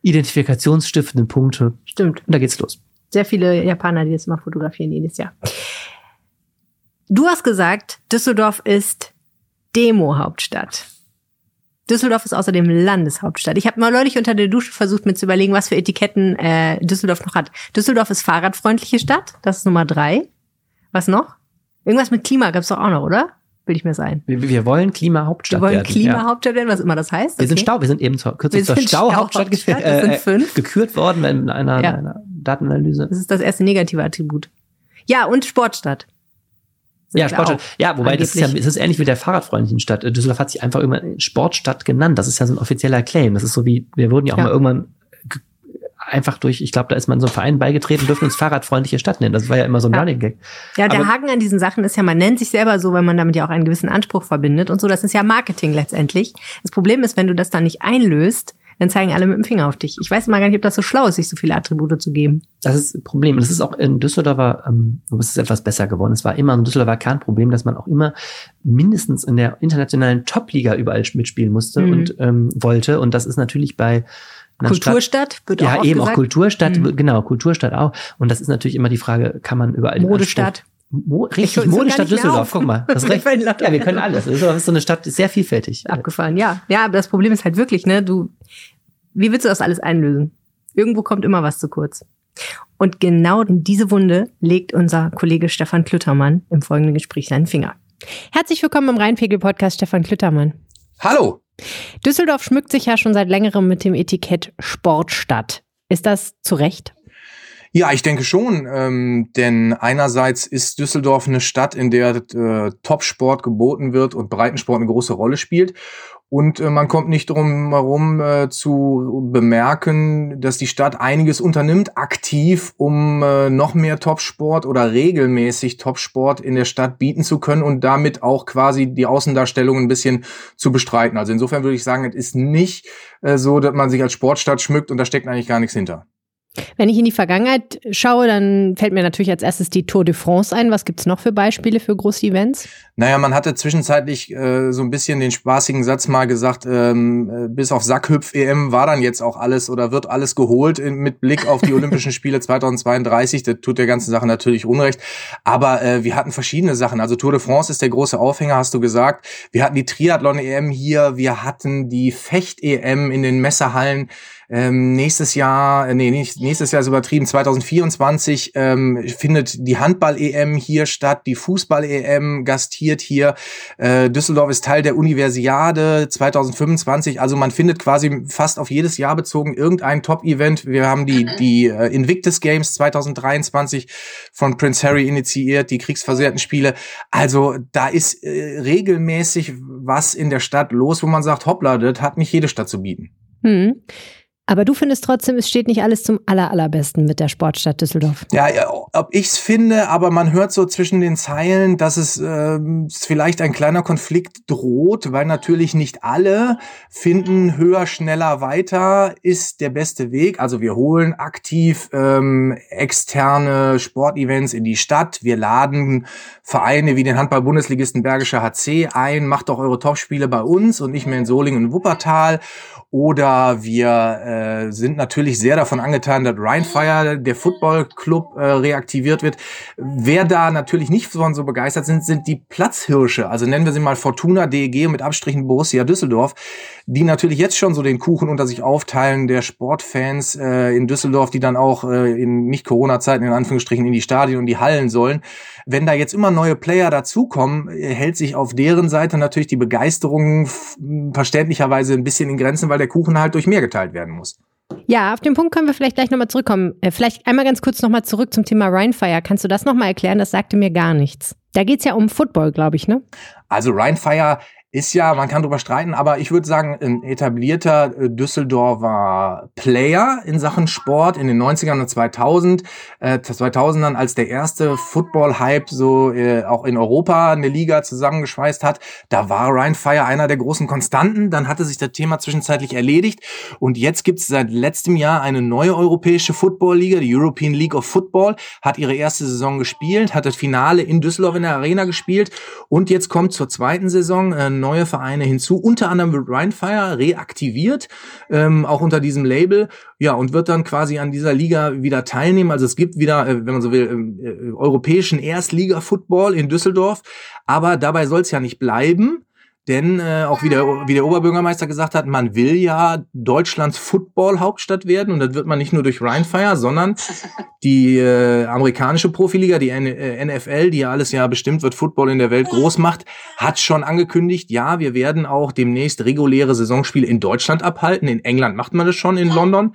identifikationsstiftenden Punkte. Stimmt. Und da geht's los. Sehr viele Japaner, die das mal fotografieren jedes Jahr. Du hast gesagt, Düsseldorf ist Demo-Hauptstadt. Düsseldorf ist außerdem Landeshauptstadt. Ich habe mal neulich unter der Dusche versucht, mir zu überlegen, was für Etiketten äh, Düsseldorf noch hat. Düsseldorf ist fahrradfreundliche Stadt, das ist Nummer drei. Was noch? Irgendwas mit Klima gab's doch auch noch, oder? Will ich mir sein. Wir, wir wollen Klimahauptstadt werden. Wir wollen Klimahauptstadt werden, was immer das heißt. Wir okay. sind Stau, wir sind eben zur, kürzlich zur Stauhauptstadt Stau äh, gekürt worden in einer, ja. einer Datenanalyse. Das ist das erste negative Attribut. Ja, und Sportstadt. Ja, Sportstadt. Ja, wobei das ist ja, es ist ähnlich wie der fahrradfreundlichen Stadt. Düsseldorf hat sich einfach irgendwann Sportstadt genannt. Das ist ja so ein offizieller Claim. Das ist so wie, wir wurden ja auch ja. mal irgendwann einfach durch, ich glaube, da ist man so ein Verein beigetreten, dürfen uns fahrradfreundliche Stadt nennen. Das war ja immer so ein ja. Running Gag. Ja, der Aber Haken an diesen Sachen ist ja, man nennt sich selber so, weil man damit ja auch einen gewissen Anspruch verbindet und so. Das ist ja Marketing letztendlich. Das Problem ist, wenn du das dann nicht einlöst, dann zeigen alle mit dem Finger auf dich. Ich weiß mal gar nicht, ob das so schlau ist, sich so viele Attribute zu geben. Das ist ein Problem. Das ist auch in Düsseldorfer, ähm, es ist etwas besser geworden. Es war immer ein Düsseldorfer Kernproblem, dass man auch immer mindestens in der internationalen Top-Liga überall mitspielen musste mhm. und ähm, wollte. Und das ist natürlich bei Kulturstadt Stadt, wird ja, auch Ja, eben gesagt. auch Kulturstadt, mhm. genau, Kulturstadt auch. Und das ist natürlich immer die Frage, kann man überall Modestadt. Mo richtig, ich, Modestadt Düsseldorf, guck mal. Das recht. ja, wir können alles. Düsseldorf ist so eine Stadt, ist sehr vielfältig. Abgefahren, ja. Ja, aber das Problem ist halt wirklich, ne, du, wie willst du das alles einlösen? Irgendwo kommt immer was zu kurz. Und genau in diese Wunde legt unser Kollege Stefan Klüttermann im folgenden Gespräch seinen Finger. Herzlich willkommen im Rheinpegel-Podcast, Stefan Klüttermann. Hallo. Düsseldorf schmückt sich ja schon seit längerem mit dem Etikett Sportstadt. Ist das zu Recht? Ja, ich denke schon, ähm, denn einerseits ist Düsseldorf eine Stadt, in der äh, Topsport geboten wird und Breitensport eine große Rolle spielt. Und äh, man kommt nicht drum herum äh, zu bemerken, dass die Stadt einiges unternimmt, aktiv, um äh, noch mehr Topsport oder regelmäßig Topsport in der Stadt bieten zu können und damit auch quasi die Außendarstellung ein bisschen zu bestreiten. Also insofern würde ich sagen, es ist nicht äh, so, dass man sich als Sportstadt schmückt und da steckt eigentlich gar nichts hinter. Wenn ich in die Vergangenheit schaue, dann fällt mir natürlich als erstes die Tour de France ein. Was gibt's noch für Beispiele für große Events? Naja, man hatte zwischenzeitlich äh, so ein bisschen den spaßigen Satz mal gesagt, ähm, äh, bis auf Sackhüpf-EM war dann jetzt auch alles oder wird alles geholt in, mit Blick auf die Olympischen Spiele 2032. Das tut der ganzen Sache natürlich Unrecht. Aber äh, wir hatten verschiedene Sachen. Also Tour de France ist der große Aufhänger, hast du gesagt. Wir hatten die Triathlon-EM hier, wir hatten die Fecht-EM in den Messerhallen. Ähm, nächstes Jahr, äh, nee, nicht, nächstes Jahr ist übertrieben, 2024 ähm, findet die Handball-EM hier statt, die Fußball-EM gastiert hier. Äh, Düsseldorf ist Teil der Universiade 2025. Also man findet quasi fast auf jedes Jahr bezogen irgendein Top-Event. Wir haben die, die äh, Invictus Games 2023 von Prince Harry initiiert, die kriegsversehrten Spiele. Also da ist äh, regelmäßig was in der Stadt los, wo man sagt, hoppla, das hat nicht jede Stadt zu bieten. Hm. Aber du findest trotzdem, es steht nicht alles zum aller, allerbesten mit der Sportstadt Düsseldorf. Ja, ja ob ich's finde, aber man hört so zwischen den Zeilen, dass es äh, vielleicht ein kleiner Konflikt droht, weil natürlich nicht alle finden, höher, schneller, weiter ist der beste Weg. Also wir holen aktiv ähm, externe Sportevents in die Stadt. Wir laden Vereine wie den Handball-Bundesligisten Bergischer HC ein. Macht doch eure Topspiele bei uns und nicht mehr in Solingen und Wuppertal. Oder wir äh, sind natürlich sehr davon angetan, dass Rheinfire, der Football Club, äh, reaktiviert wird. Wer da natürlich nicht von so begeistert sind, sind die Platzhirsche. Also nennen wir sie mal Fortuna, DEG mit Abstrichen Borussia Düsseldorf, die natürlich jetzt schon so den Kuchen unter sich aufteilen der Sportfans äh, in Düsseldorf, die dann auch äh, in Nicht-Corona-Zeiten in Anführungsstrichen in die Stadien und die Hallen sollen. Wenn da jetzt immer neue Player dazukommen, hält sich auf deren Seite natürlich die Begeisterung verständlicherweise ein bisschen in Grenzen, weil der Kuchen halt durch mehr geteilt werden muss. Ja, auf den Punkt können wir vielleicht gleich nochmal zurückkommen. Äh, vielleicht einmal ganz kurz nochmal zurück zum Thema Rheinfire. Kannst du das nochmal erklären? Das sagte mir gar nichts. Da geht's ja um Football, glaube ich, ne? Also Rheinfire ist ja, man kann drüber streiten, aber ich würde sagen, ein etablierter äh, Düsseldorfer Player in Sachen Sport in den 90ern und 2000, äh, 2000ern, als der erste Football-Hype so äh, auch in Europa eine Liga zusammengeschweißt hat, da war Ryan Fire einer der großen Konstanten, dann hatte sich das Thema zwischenzeitlich erledigt. Und jetzt gibt es seit letztem Jahr eine neue europäische Football-Liga, die European League of Football, hat ihre erste Saison gespielt, hat das Finale in Düsseldorf in der Arena gespielt. Und jetzt kommt zur zweiten Saison äh, neue Vereine hinzu, unter anderem wird Rheinfire reaktiviert, ähm, auch unter diesem Label, ja, und wird dann quasi an dieser Liga wieder teilnehmen. Also es gibt wieder, äh, wenn man so will, ähm, äh, europäischen Erstliga-Football in Düsseldorf, aber dabei soll es ja nicht bleiben. Denn äh, auch wie der, wie der Oberbürgermeister gesagt hat, man will ja Deutschlands Football-Hauptstadt werden. Und das wird man nicht nur durch Rheinfire, sondern die äh, amerikanische Profiliga, die N äh, NFL, die ja alles ja bestimmt wird, Football in der Welt groß macht, hat schon angekündigt, ja, wir werden auch demnächst reguläre Saisonspiele in Deutschland abhalten. In England macht man das schon, in London.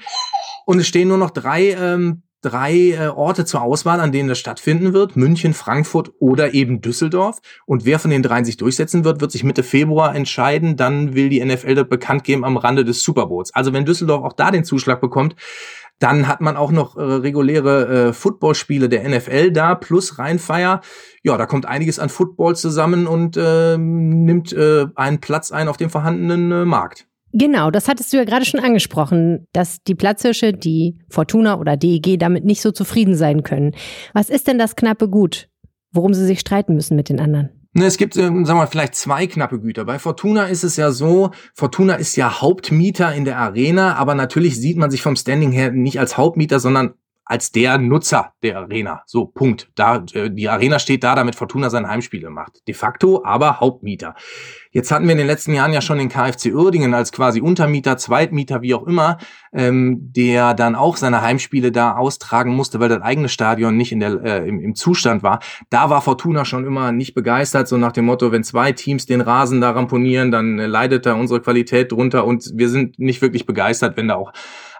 Und es stehen nur noch drei ähm, drei äh, Orte zur Auswahl, an denen das stattfinden wird. München, Frankfurt oder eben Düsseldorf. Und wer von den dreien sich durchsetzen wird, wird sich Mitte Februar entscheiden. Dann will die NFL das bekannt geben am Rande des Super Bowls. Also wenn Düsseldorf auch da den Zuschlag bekommt, dann hat man auch noch äh, reguläre äh, Footballspiele der NFL da, plus Rheinfeier. Ja, da kommt einiges an Football zusammen und äh, nimmt äh, einen Platz ein auf dem vorhandenen äh, Markt. Genau, das hattest du ja gerade schon angesprochen, dass die Platzhirsche, die Fortuna oder DEG damit nicht so zufrieden sein können. Was ist denn das knappe Gut, worum sie sich streiten müssen mit den anderen? Ne, es gibt, ähm, sagen wir mal, vielleicht zwei knappe Güter. Bei Fortuna ist es ja so, Fortuna ist ja Hauptmieter in der Arena, aber natürlich sieht man sich vom Standing her nicht als Hauptmieter, sondern als der Nutzer der Arena. So, Punkt. Da, äh, die Arena steht da, damit Fortuna sein Heimspiele macht. De facto aber Hauptmieter. Jetzt hatten wir in den letzten Jahren ja schon den KfC Uerdingen als quasi Untermieter, Zweitmieter, wie auch immer, ähm, der dann auch seine Heimspiele da austragen musste, weil das eigene Stadion nicht in der, äh, im, im Zustand war. Da war Fortuna schon immer nicht begeistert, so nach dem Motto, wenn zwei Teams den Rasen da ramponieren, dann äh, leidet da unsere Qualität drunter und wir sind nicht wirklich begeistert, wenn da auch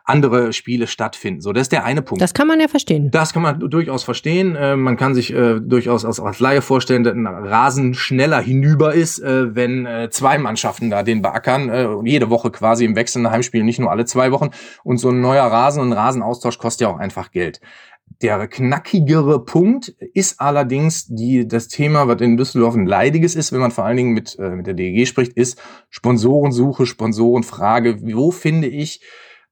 andere Spiele stattfinden. So, das ist der eine Punkt. Das kann man ja verstehen. Das kann man durchaus verstehen. Äh, man kann sich äh, durchaus als, als Laie vorstellen, dass ein Rasen schneller hinüber ist, äh, wenn äh, zwei Mannschaften da den beackern. Äh, jede Woche quasi im wechselnden Heimspiel, nicht nur alle zwei Wochen. Und so ein neuer Rasen und ein Rasenaustausch kostet ja auch einfach Geld. Der knackigere Punkt ist allerdings die, das Thema, was in Düsseldorf ein leidiges ist, wenn man vor allen Dingen mit, äh, mit der DEG spricht, ist Sponsorensuche, Sponsorenfrage. Wo finde ich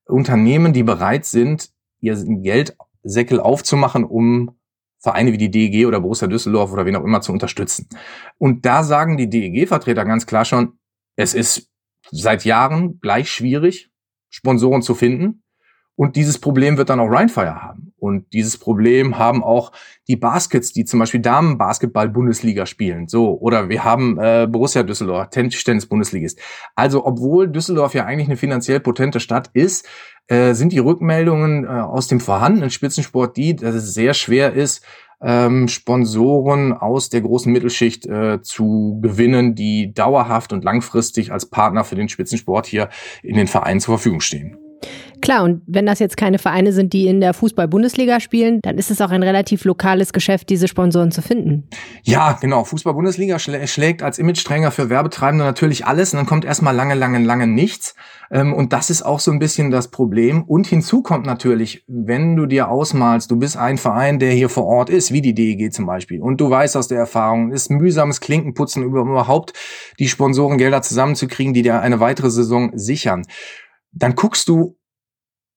Unternehmen, die bereit sind, ihr Geldsäckel aufzumachen, um Vereine wie die DEG oder Borussia Düsseldorf oder wen auch immer zu unterstützen. Und da sagen die DEG-Vertreter ganz klar schon, es ist seit Jahren gleich schwierig, Sponsoren zu finden. Und dieses Problem wird dann auch Rheinfire haben. Und dieses Problem haben auch die Baskets, die zum Beispiel Damen-Basketball-Bundesliga spielen. So, oder wir haben äh, Borussia Düsseldorf, Tischtennis-Bundesliga ist. Also, obwohl Düsseldorf ja eigentlich eine finanziell potente Stadt ist, äh, sind die Rückmeldungen äh, aus dem vorhandenen Spitzensport die, dass es sehr schwer ist, ähm, Sponsoren aus der großen Mittelschicht äh, zu gewinnen, die dauerhaft und langfristig als Partner für den Spitzensport hier in den Vereinen zur Verfügung stehen. Klar, und wenn das jetzt keine Vereine sind, die in der Fußball-Bundesliga spielen, dann ist es auch ein relativ lokales Geschäft, diese Sponsoren zu finden. Ja, genau. Fußball-Bundesliga schlä schlägt als Image-Träger für Werbetreibende natürlich alles und dann kommt erstmal lange, lange, lange nichts. Ähm, und das ist auch so ein bisschen das Problem. Und hinzu kommt natürlich, wenn du dir ausmalst, du bist ein Verein, der hier vor Ort ist, wie die DEG zum Beispiel, und du weißt aus der Erfahrung, ist mühsames Klinkenputzen überhaupt die Sponsorengelder zusammenzukriegen, die dir eine weitere Saison sichern dann guckst du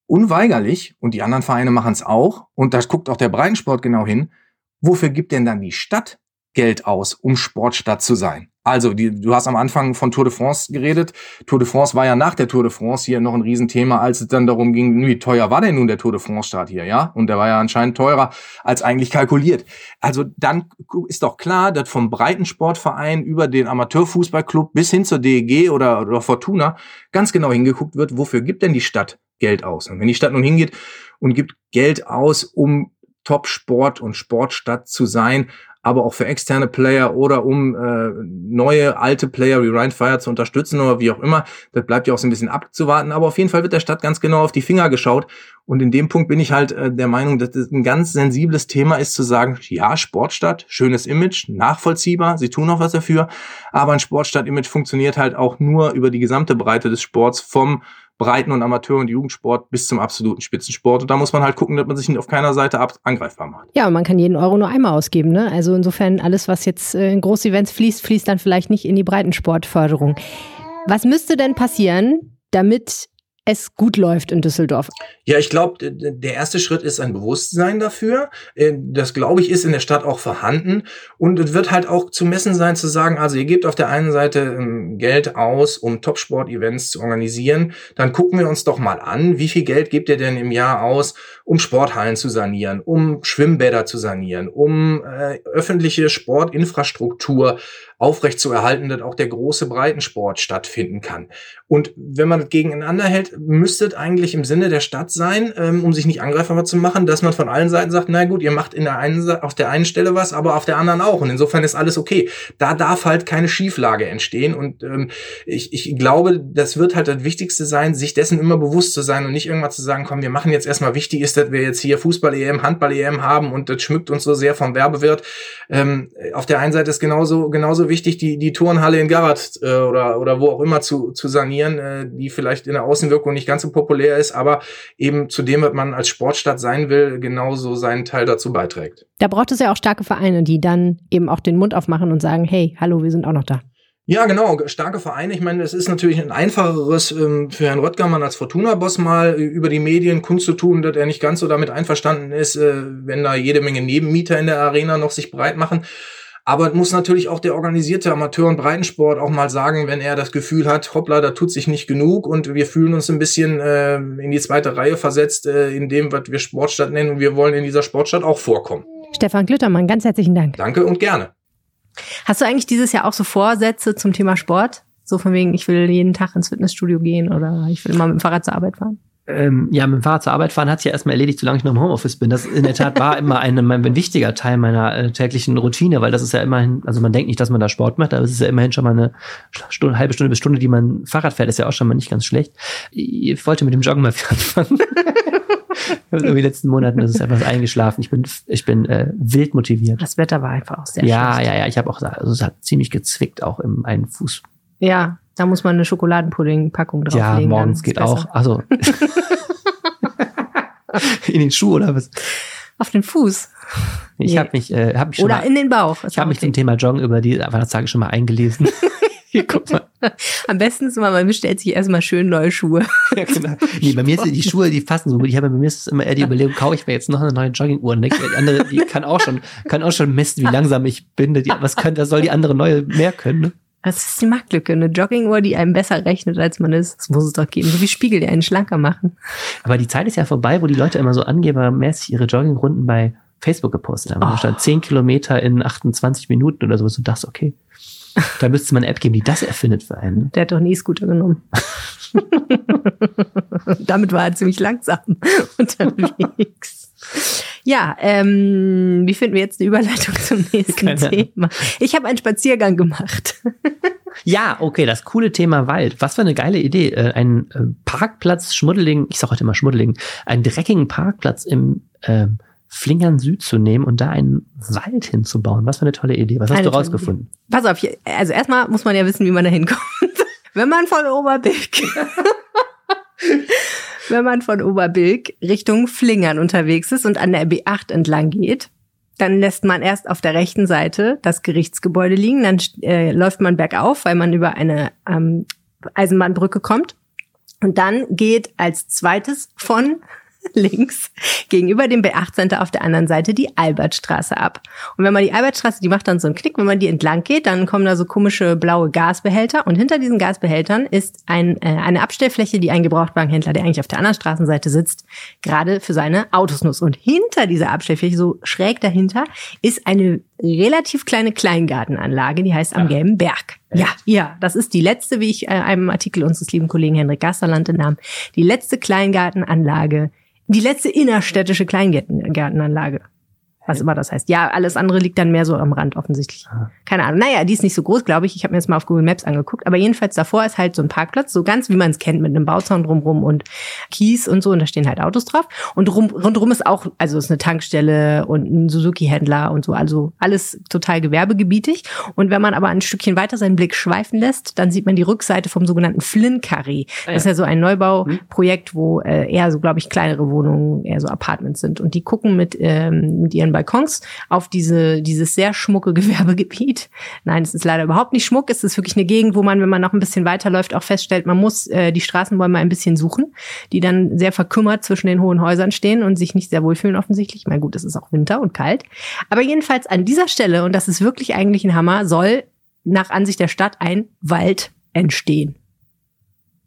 unweigerlich, und die anderen Vereine machen es auch, und da guckt auch der Breitensport genau hin, wofür gibt denn dann die Stadt Geld aus, um Sportstadt zu sein? Also, die, du hast am Anfang von Tour de France geredet. Tour de France war ja nach der Tour de France hier noch ein Riesenthema, als es dann darum ging, wie teuer war denn nun der Tour de France-Start hier, ja? Und der war ja anscheinend teurer als eigentlich kalkuliert. Also dann ist doch klar, dass vom Breitensportverein über den Amateurfußballclub bis hin zur DEG oder, oder Fortuna ganz genau hingeguckt wird, wofür gibt denn die Stadt Geld aus? Und wenn die Stadt nun hingeht und gibt Geld aus, um Top-Sport und Sportstadt zu sein, aber auch für externe Player oder um äh, neue, alte Player wie Ryan Fire zu unterstützen oder wie auch immer. Das bleibt ja auch so ein bisschen abzuwarten, aber auf jeden Fall wird der Stadt ganz genau auf die Finger geschaut. Und in dem Punkt bin ich halt äh, der Meinung, dass es ein ganz sensibles Thema ist zu sagen, ja, Sportstadt, schönes Image, nachvollziehbar, sie tun auch was dafür, aber ein Sportstadt-Image funktioniert halt auch nur über die gesamte Breite des Sports vom Breiten- und Amateur- und Jugendsport bis zum absoluten Spitzensport. Und da muss man halt gucken, dass man sich auf keiner Seite angreifbar macht. Ja, und man kann jeden Euro nur einmal ausgeben. Ne? Also insofern alles, was jetzt in Großevents fließt, fließt dann vielleicht nicht in die Breitensportförderung. Was müsste denn passieren, damit es gut läuft in Düsseldorf? Ja, ich glaube, der erste Schritt ist ein Bewusstsein dafür. Äh, das, glaube ich, ist in der Stadt auch vorhanden. Und es wird halt auch zu messen sein, zu sagen, also ihr gebt auf der einen Seite ähm, Geld aus, um Topsport-Events zu organisieren. Dann gucken wir uns doch mal an, wie viel Geld gebt ihr denn im Jahr aus, um Sporthallen zu sanieren, um Schwimmbäder zu sanieren, um äh, öffentliche Sportinfrastruktur aufrechtzuerhalten, dass auch der große Breitensport stattfinden kann. Und wenn man das gegeneinander hält, müsste es eigentlich im Sinne der Stadt sein, ähm, um sich nicht angreifbar zu machen, dass man von allen Seiten sagt, na gut, ihr macht in der einen, auf der einen Stelle was, aber auf der anderen auch. Und insofern ist alles okay. Da darf halt keine Schieflage entstehen. Und ähm, ich, ich glaube, das wird halt das Wichtigste sein, sich dessen immer bewusst zu sein und nicht irgendwann zu sagen, komm, wir machen jetzt erstmal wichtig ist, dass wir jetzt hier Fußball-EM, Handball-EM haben und das schmückt uns so sehr vom Werbewirt. Ähm, auf der einen Seite ist genauso, genauso wichtig, die, die Turnhalle in Garat äh, oder, oder wo auch immer zu, zu sanieren, äh, die vielleicht in der Außenwirkung nicht ganz so populär ist, aber eben zu dem, was man als Sportstadt sein will, genauso seinen Teil dazu beiträgt. Da braucht es ja auch starke Vereine, die dann eben auch den Mund aufmachen und sagen, hey, hallo, wir sind auch noch da. Ja, genau, starke Vereine. Ich meine, es ist natürlich ein einfacheres ähm, für Herrn Röttgermann als Fortuna-Boss mal über die Medien kundzutun, dass er nicht ganz so damit einverstanden ist, äh, wenn da jede Menge Nebenmieter in der Arena noch sich breit machen. Aber muss natürlich auch der organisierte Amateur- und Breitensport auch mal sagen, wenn er das Gefühl hat, hoppla, da tut sich nicht genug und wir fühlen uns ein bisschen äh, in die zweite Reihe versetzt, äh, in dem, was wir Sportstadt nennen und wir wollen in dieser Sportstadt auch vorkommen. Stefan Glittermann, ganz herzlichen Dank. Danke und gerne. Hast du eigentlich dieses Jahr auch so Vorsätze zum Thema Sport? So von wegen, ich will jeden Tag ins Fitnessstudio gehen oder ich will immer mit dem Fahrrad zur Arbeit fahren? Ähm, ja, mit dem Fahrrad zur Arbeit fahren hat sich ja erstmal erledigt, solange ich noch im Homeoffice bin. Das in der Tat war immer ein, ein wichtiger Teil meiner äh, täglichen Routine, weil das ist ja immerhin, also man denkt nicht, dass man da Sport macht, aber es ist ja immerhin schon mal eine Stunde, halbe Stunde bis Stunde, die man Fahrrad fährt, ist ja auch schon mal nicht ganz schlecht. Ich wollte mit dem Joggen mal anfangen. in den letzten Monaten ist es etwas eingeschlafen. Ich bin, ich bin äh, wild motiviert. Das Wetter war einfach auch sehr Ja, schlecht. ja, ja. Ich habe auch, also es hat ziemlich gezwickt auch im einen Fuß. Ja, da muss man eine Schokoladenpudding-Packung drauflegen. Ja, morgens geht besser. auch. Also in den Schuh oder was? Auf den Fuß. Ich nee. habe mich, äh, hab mich schon oder mal, in den Bauch. Ich habe mich zum Thema Joggen über die Weihnachtstage schon mal eingelesen. Hier, guck mal. Am besten ist immer, man bestellt sich erstmal schön neue Schuhe. ja, genau. Nee, bei mir sind die Schuhe, die fassen so gut. Ich habe bei mir ist immer eher die Überlegung, kaufe ich mir jetzt noch eine neue Jogginguhr. Und die andere, die kann auch schon, kann auch schon messen, wie langsam ich bin. Die, was könnte, soll die andere neue mehr können? Ne? Das ist die Marktlücke. Eine Jogginguhr, die einem besser rechnet, als man ist. Das muss es doch geben. So wie Spiegel, die einen schlanker machen. Aber die Zeit ist ja vorbei, wo die Leute immer so angebermäßig ihre Joggingrunden bei Facebook gepostet haben. Oh. Da stand 10 Kilometer in 28 Minuten oder so. Du dachtest, okay, da müsste man eine App geben, die das erfindet für einen. Der hat doch nie Scooter genommen. Damit war er ziemlich langsam unterwegs. Ja, ähm, wie finden wir jetzt eine Überleitung zum nächsten Keine. Thema? Ich habe einen Spaziergang gemacht. ja, okay, das coole Thema Wald. Was für eine geile Idee. Äh, ein äh, Parkplatz Schmuddeling, ich sag heute immer Schmuddeling, einen dreckigen Parkplatz im ähm, Flingern Süd zu nehmen und da einen Wald hinzubauen. Was für eine tolle Idee. Was hast eine du rausgefunden? Pass auf, also erstmal muss man ja wissen, wie man da hinkommt. Wenn man von Oberbilk wenn man von Oberbilk Richtung Flingern unterwegs ist und an der B8 entlang geht, dann lässt man erst auf der rechten Seite das Gerichtsgebäude liegen, dann äh, läuft man bergauf, weil man über eine ähm, Eisenbahnbrücke kommt. Und dann geht als zweites von links gegenüber dem B8 Center auf der anderen Seite die Albertstraße ab. Und wenn man die Albertstraße, die macht dann so einen Knick, wenn man die entlang geht, dann kommen da so komische blaue Gasbehälter und hinter diesen Gasbehältern ist ein, äh, eine Abstellfläche, die ein Gebrauchtwagenhändler, der eigentlich auf der anderen Straßenseite sitzt, gerade für seine Autos nutzt. Und hinter dieser Abstellfläche, so schräg dahinter, ist eine relativ kleine Kleingartenanlage, die heißt am ja. Gelben Berg. Ja, ja, das ist die letzte, wie ich äh, einem Artikel unseres lieben Kollegen Henrik Gasterland entnahm, die letzte Kleingartenanlage die letzte innerstädtische Kleingartenanlage. Was immer das heißt. Ja, alles andere liegt dann mehr so am Rand offensichtlich. Ah. Keine Ahnung. Naja, die ist nicht so groß, glaube ich. Ich habe mir jetzt mal auf Google Maps angeguckt. Aber jedenfalls davor ist halt so ein Parkplatz, so ganz wie man es kennt, mit einem Bauzaun drumrum und Kies und so. Und da stehen halt Autos drauf. Und rum, rundrum ist auch, also ist eine Tankstelle und ein Suzuki-Händler und so. Also alles total gewerbegebietig. Und wenn man aber ein Stückchen weiter seinen Blick schweifen lässt, dann sieht man die Rückseite vom sogenannten Flynn Curry. Ah, ja. Das ist ja so ein Neubauprojekt, wo äh, eher so, glaube ich, kleinere Wohnungen, eher so Apartments sind. Und die gucken mit, ähm, mit ihren Balkons auf diese, dieses sehr schmucke Gewerbegebiet. Nein, es ist leider überhaupt nicht schmuck. Es ist wirklich eine Gegend, wo man, wenn man noch ein bisschen weiterläuft, auch feststellt, man muss äh, die Straßenbäume ein bisschen suchen, die dann sehr verkümmert zwischen den hohen Häusern stehen und sich nicht sehr wohlfühlen offensichtlich. Ich gut, es ist auch Winter und kalt. Aber jedenfalls an dieser Stelle, und das ist wirklich eigentlich ein Hammer, soll nach Ansicht der Stadt ein Wald entstehen.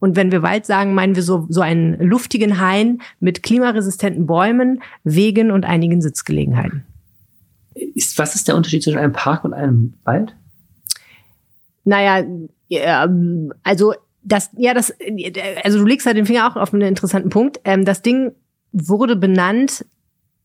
Und wenn wir Wald sagen, meinen wir so, so einen luftigen Hain mit klimaresistenten Bäumen, Wegen und einigen Sitzgelegenheiten. Ist, was ist der Unterschied zwischen einem Park und einem Wald? Naja, ja, also das, ja, das, also du legst halt den Finger auch auf einen interessanten Punkt. Ähm, das Ding wurde benannt,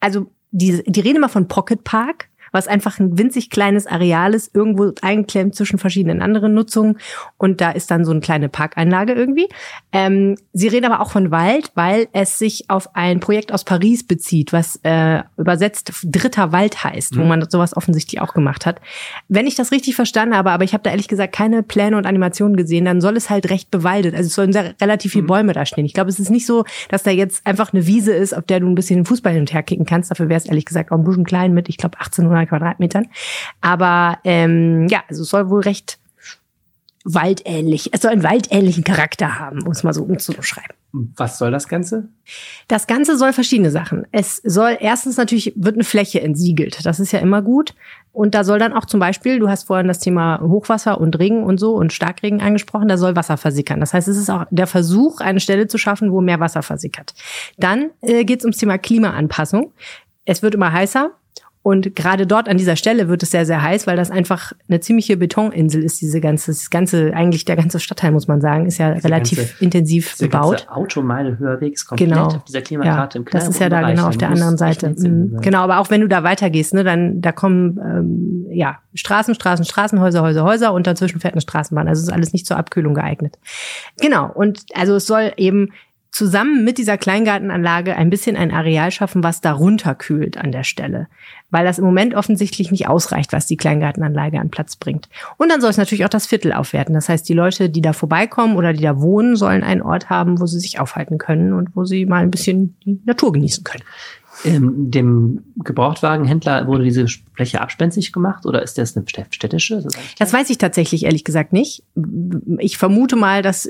also die, die reden immer von Pocket Park, was einfach ein winzig kleines Areal ist, irgendwo eingeklemmt zwischen verschiedenen anderen Nutzungen. Und da ist dann so eine kleine Parkeinlage irgendwie. Ähm, sie reden aber auch von Wald, weil es sich auf ein Projekt aus Paris bezieht, was äh, übersetzt Dritter Wald heißt, wo man sowas offensichtlich auch gemacht hat. Wenn ich das richtig verstanden habe, aber ich habe da ehrlich gesagt keine Pläne und Animationen gesehen, dann soll es halt recht bewaldet. Also es sollen sehr, relativ viele Bäume da stehen. Ich glaube, es ist nicht so, dass da jetzt einfach eine Wiese ist, auf der du ein bisschen den Fußball hin und her kicken kannst. Dafür wäre es ehrlich gesagt auch ein bisschen klein mit, ich glaube, 1800 Quadratmetern. Aber ähm, ja, also es soll wohl recht waldähnlich, es soll einen waldähnlichen Charakter haben, um es mal so umzuschreiben. Was soll das Ganze? Das Ganze soll verschiedene Sachen. Es soll erstens natürlich wird eine Fläche entsiegelt. Das ist ja immer gut. Und da soll dann auch zum Beispiel, du hast vorhin das Thema Hochwasser und Regen und so und Starkregen angesprochen, da soll Wasser versickern. Das heißt, es ist auch der Versuch, eine Stelle zu schaffen, wo mehr Wasser versickert. Dann äh, geht es ums Thema Klimaanpassung. Es wird immer heißer. Und gerade dort an dieser Stelle wird es sehr, sehr heiß, weil das einfach eine ziemliche Betoninsel ist. Diese ganze, das ganze, eigentlich der ganze Stadtteil, muss man sagen, ist ja Diese relativ ganze- intensiv Der bebaut. ganze Automeile höher Weg ist komplett Genau. auf dieser Klimakarte Ja, im das ist ja da Bereich. genau auf der anderen Seite. Sinn Mhm. Genau, aber auch wenn du da weitergehst, ne, dann da kommen ähm, ja Straßen, Straßen, Straßen, Häuser, Häuser, Häuser und dazwischen fährt eine Straßenbahn. Also es ist alles nicht zur Abkühlung geeignet. Genau. Und also es soll eben zusammen mit dieser Kleingartenanlage ein bisschen ein Areal schaffen, was darunter kühlt an der Stelle. Weil das im Moment offensichtlich nicht ausreicht, was die Kleingartenanlage an Platz bringt. Und dann soll es natürlich auch das Viertel aufwerten. Das heißt, die Leute, die da vorbeikommen oder die da wohnen, sollen einen Ort haben, wo sie sich aufhalten können und wo sie mal ein bisschen die Natur genießen können. Ähm, dem Gebrauchtwagenhändler wurde diese Fläche abspenstig gemacht oder ist das eine städtische? Das, Das weiß ich tatsächlich ehrlich gesagt nicht. Ich vermute mal, dass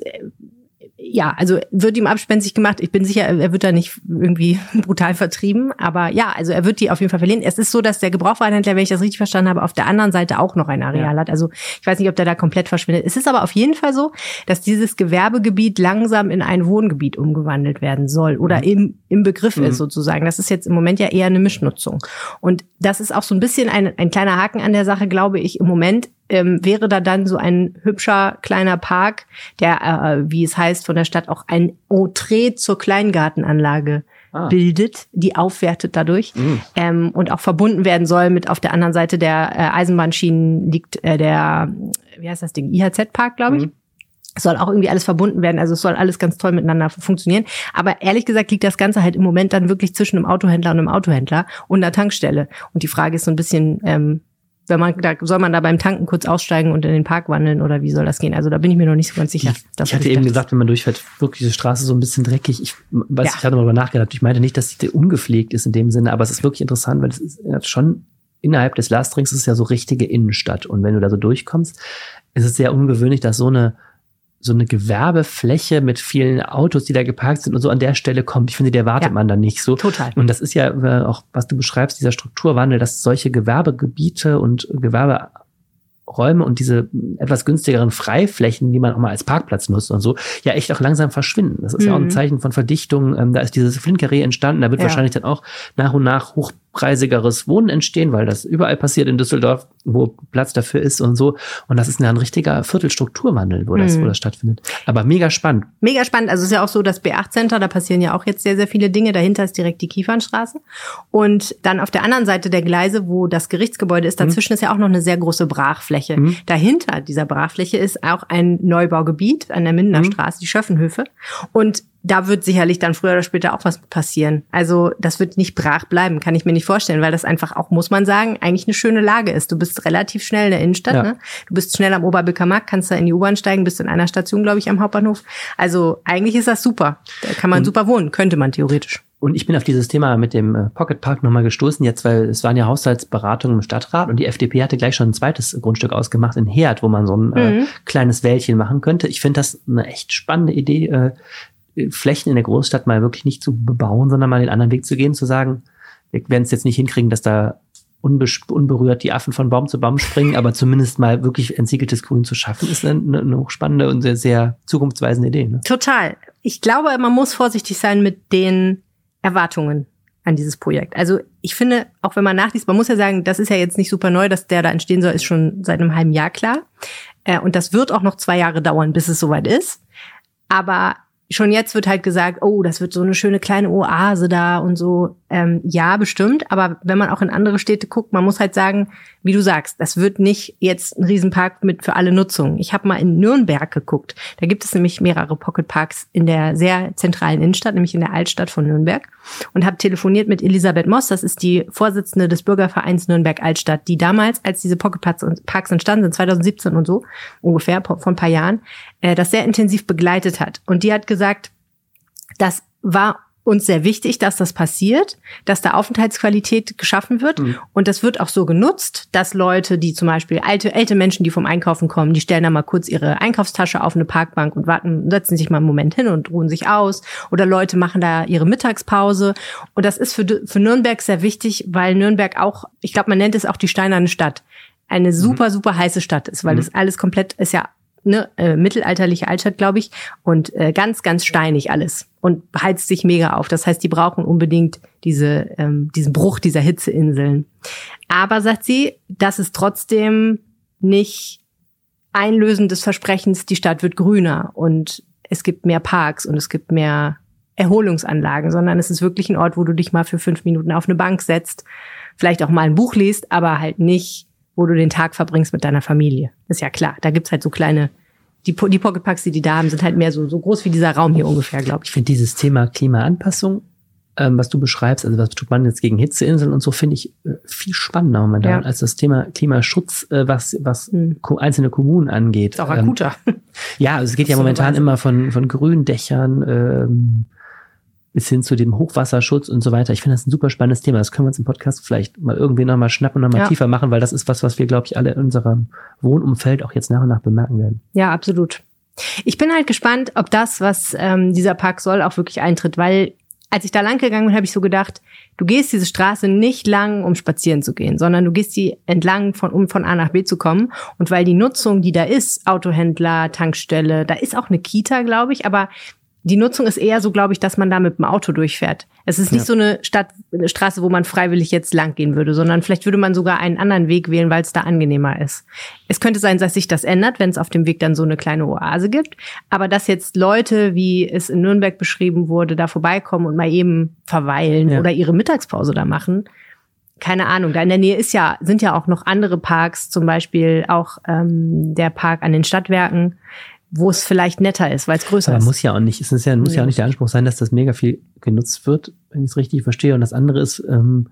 ja, also wird ihm abspenstig gemacht. Ich bin sicher, er wird da nicht irgendwie brutal vertrieben. Aber ja, also er wird die auf jeden Fall verlieren. Es ist so, dass der Gebrauchwarenhändler, wenn ich das richtig verstanden habe, auf der anderen Seite auch noch ein Areal Ja. hat. Also ich weiß nicht, ob der da komplett verschwindet. Es ist aber auf jeden Fall so, dass dieses Gewerbegebiet langsam in ein Wohngebiet umgewandelt werden soll oder im, im Begriff Mhm. ist sozusagen. Das ist jetzt im Moment ja eher eine Mischnutzung. Und das ist auch so ein bisschen ein, ein kleiner Haken an der Sache, glaube ich. Im Moment ähm, wäre da dann so ein hübscher kleiner Park, der, äh, wie es heißt, von der Stadt auch ein Entree zur Kleingartenanlage Ah. bildet, die aufwertet dadurch Mhm. ähm, und auch verbunden werden soll mit auf der anderen Seite der äh, Eisenbahnschienen liegt äh, der, wie heißt das Ding, IHZ-Park, glaube ich. Mhm. Es soll auch irgendwie alles verbunden werden, also es soll alles ganz toll miteinander funktionieren. Aber ehrlich gesagt liegt das Ganze halt im Moment dann wirklich zwischen einem Autohändler und einem Autohändler und einer Tankstelle. Und die Frage ist so ein bisschen, ähm, wenn man da soll man da beim Tanken kurz aussteigen und in den Park wandeln oder wie soll das gehen? Also da bin ich mir noch nicht so ganz sicher. Ich, ich hatte eben gesagt, wenn man durchfährt, wirklich diese Straße so ein bisschen dreckig. Ich weiß, Ja. ich hatte mal darüber nachgedacht. Ich meinte nicht, dass die ungepflegt ist in dem Sinne, aber es ist wirklich interessant, weil es ist schon innerhalb des Lastrings ist es ja so richtige Innenstadt. Und wenn du da so durchkommst, ist es sehr ungewöhnlich, dass so eine so eine Gewerbefläche mit vielen Autos, die da geparkt sind und so an der Stelle kommt. Ich finde, die erwartet Ja. man dann nicht so. Total. Und das ist ja äh, auch, was du beschreibst, dieser Strukturwandel, dass solche Gewerbegebiete und Gewerberäume und diese etwas günstigeren Freiflächen, die man auch mal als Parkplatz nutzt und so, ja echt auch langsam verschwinden. Das ist ja auch ein Mhm. Zeichen von Verdichtung. Ähm, da ist dieses Flinkeree entstanden, da wird Ja. wahrscheinlich dann auch nach und nach hoch hochpreisigeres Wohnen entstehen, weil das überall passiert in Düsseldorf, wo Platz dafür ist und so. Und das ist ein richtiger Viertelstrukturwandel, wo das, mhm. wo das stattfindet. Aber mega spannend. Mega spannend. Also es ist ja auch so, das B8-Center, da passieren ja auch jetzt sehr, sehr viele Dinge. Dahinter ist direkt die Kiefernstraße. Und dann auf der anderen Seite der Gleise, wo das Gerichtsgebäude ist, dazwischen mhm. ist ja auch noch eine sehr große Brachfläche. Mhm. Dahinter dieser Brachfläche ist auch ein Neubaugebiet an der Mindener mhm. Straße, die Schöffenhöfe. Und da wird sicherlich dann früher oder später auch was passieren. Also das wird nicht brach bleiben, kann ich mir nicht vorstellen, weil das einfach auch, muss man sagen, eigentlich eine schöne Lage ist. Du bist relativ schnell in der Innenstadt, ja. ne? Du bist schnell am Oberbilker Markt, kannst da in die U-Bahn steigen, bist in einer Station, glaube ich, am Hauptbahnhof. Also eigentlich ist das super. Da kann man und, super wohnen, könnte man theoretisch. Und ich bin auf dieses Thema mit dem äh, Pocket Park nochmal gestoßen, jetzt, weil es waren ja Haushaltsberatungen im Stadtrat und die FDP hatte gleich schon ein zweites Grundstück ausgemacht in Herd, wo man so ein äh, mhm. äh, kleines Wäldchen machen könnte. Ich finde das eine echt spannende Idee, äh, Flächen in der Großstadt mal wirklich nicht zu bebauen, sondern mal den anderen Weg zu gehen, zu sagen, wir werden es jetzt nicht hinkriegen, dass da unberührt die Affen von Baum zu Baum springen, aber zumindest mal wirklich entsiegeltes Grün zu schaffen, ist eine, eine hochspannende und sehr, sehr zukunftsweisende Idee. Ne? Total. Ich glaube, man muss vorsichtig sein mit den Erwartungen an dieses Projekt. Also ich finde, auch wenn man nachliest, man muss ja sagen, das ist ja jetzt nicht super neu, dass der da entstehen soll, ist schon seit einem halben Jahr klar. Äh, und das wird auch noch zwei Jahre dauern, bis es soweit ist. Aber schon jetzt wird halt gesagt, oh, das wird so eine schöne kleine Oase da und so. Ähm, ja, bestimmt. Aber wenn man auch in andere Städte guckt, man muss halt sagen, wie du sagst, das wird nicht jetzt ein Riesenpark mit für alle Nutzungen. Ich habe mal in Nürnberg geguckt. Da gibt es nämlich mehrere Pocket Parks in der sehr zentralen Innenstadt, nämlich in der Altstadt von Nürnberg. Und habe telefoniert mit Elisabeth Moss, das ist die Vorsitzende des Bürgervereins Nürnberg Altstadt, die damals, als diese Pocket Parks entstanden sind, 2017 und so, ungefähr, vor ein paar Jahren, äh, das sehr intensiv begleitet hat. Und die hat gesagt, das war uns sehr wichtig, dass das passiert, dass da Aufenthaltsqualität geschaffen wird. Mhm. Und das wird auch so genutzt, dass Leute, die zum Beispiel alte, ältere Menschen, die vom Einkaufen kommen, die stellen da mal kurz ihre Einkaufstasche auf eine Parkbank und warten, setzen sich mal einen Moment hin und ruhen sich aus. Oder Leute machen da ihre Mittagspause. Und das ist für, für Nürnberg sehr wichtig, weil Nürnberg auch, ich glaube, man nennt es auch die steinerne Stadt eine mhm. super, super heiße Stadt ist, weil mhm. das alles komplett ist ja ne, äh, mittelalterliche Altstadt, glaube ich, und äh, ganz, ganz steinig alles und heizt sich mega auf. Das heißt, die brauchen unbedingt diese, ähm, diesen Bruch dieser Hitzeinseln. Aber sagt sie, das ist trotzdem nicht Einlösen des Versprechens, die Stadt wird grüner und es gibt mehr Parks und es gibt mehr Erholungsanlagen, sondern es ist wirklich ein Ort, wo du dich mal für fünf Minuten auf eine Bank setzt, vielleicht auch mal ein Buch liest, aber halt nicht wo du den Tag verbringst mit deiner Familie. Ist ja klar. Da gibt's halt so kleine, die, die Pocketpacks, die die da haben, sind halt mehr so, so groß wie dieser Raum hier ungefähr, glaube ich. Ich finde dieses Thema Klimaanpassung, ähm, was du beschreibst, also was tut man jetzt gegen Hitzeinseln und so, finde ich äh, viel spannender momentan ja. als das Thema Klimaschutz, äh, was, was mhm. einzelne Kommunen angeht. Ist auch akuter. Ähm, ja, also es geht ja momentan immer von, von Gründächern, ähm, bis hin zu dem Hochwasserschutz und so weiter. Ich finde das ein super spannendes Thema. Das können wir uns im Podcast vielleicht mal irgendwie nochmal schnappen und nochmal ja. tiefer machen, weil das ist was, was wir, glaube ich, alle in unserem Wohnumfeld auch jetzt nach und nach bemerken werden. Ja, absolut. Ich bin halt gespannt, ob das, was ähm, dieser Park soll, auch wirklich eintritt, weil als ich da lang gegangen bin, habe ich so gedacht, du gehst diese Straße nicht lang, um spazieren zu gehen, sondern du gehst die entlang, von, um von A nach B zu kommen. Und weil die Nutzung, die da ist, Autohändler, Tankstelle, da ist auch eine Kita, glaube ich, aber die Nutzung ist eher so, glaube ich, dass man da mit dem Auto durchfährt. Es ist nicht ja. so eine Stadt, eine Straße, wo man freiwillig jetzt lang gehen würde, sondern vielleicht würde man sogar einen anderen Weg wählen, weil es da angenehmer ist. Es könnte sein, dass sich das ändert, wenn es auf dem Weg dann so eine kleine Oase gibt. Aber dass jetzt Leute, wie es in Nürnberg beschrieben wurde, da vorbeikommen und mal eben verweilen ja. oder ihre Mittagspause da machen, keine Ahnung. Da in der Nähe ist ja, sind ja auch noch andere Parks, zum Beispiel auch ähm, der Park an den Stadtwerken wo es vielleicht netter ist, weil es größer Aber ist. muss ja auch nicht, es ist ja, muss ja. ja auch nicht der Anspruch sein, dass das mega viel genutzt wird, wenn ich es richtig verstehe. Und das andere ist, ähm,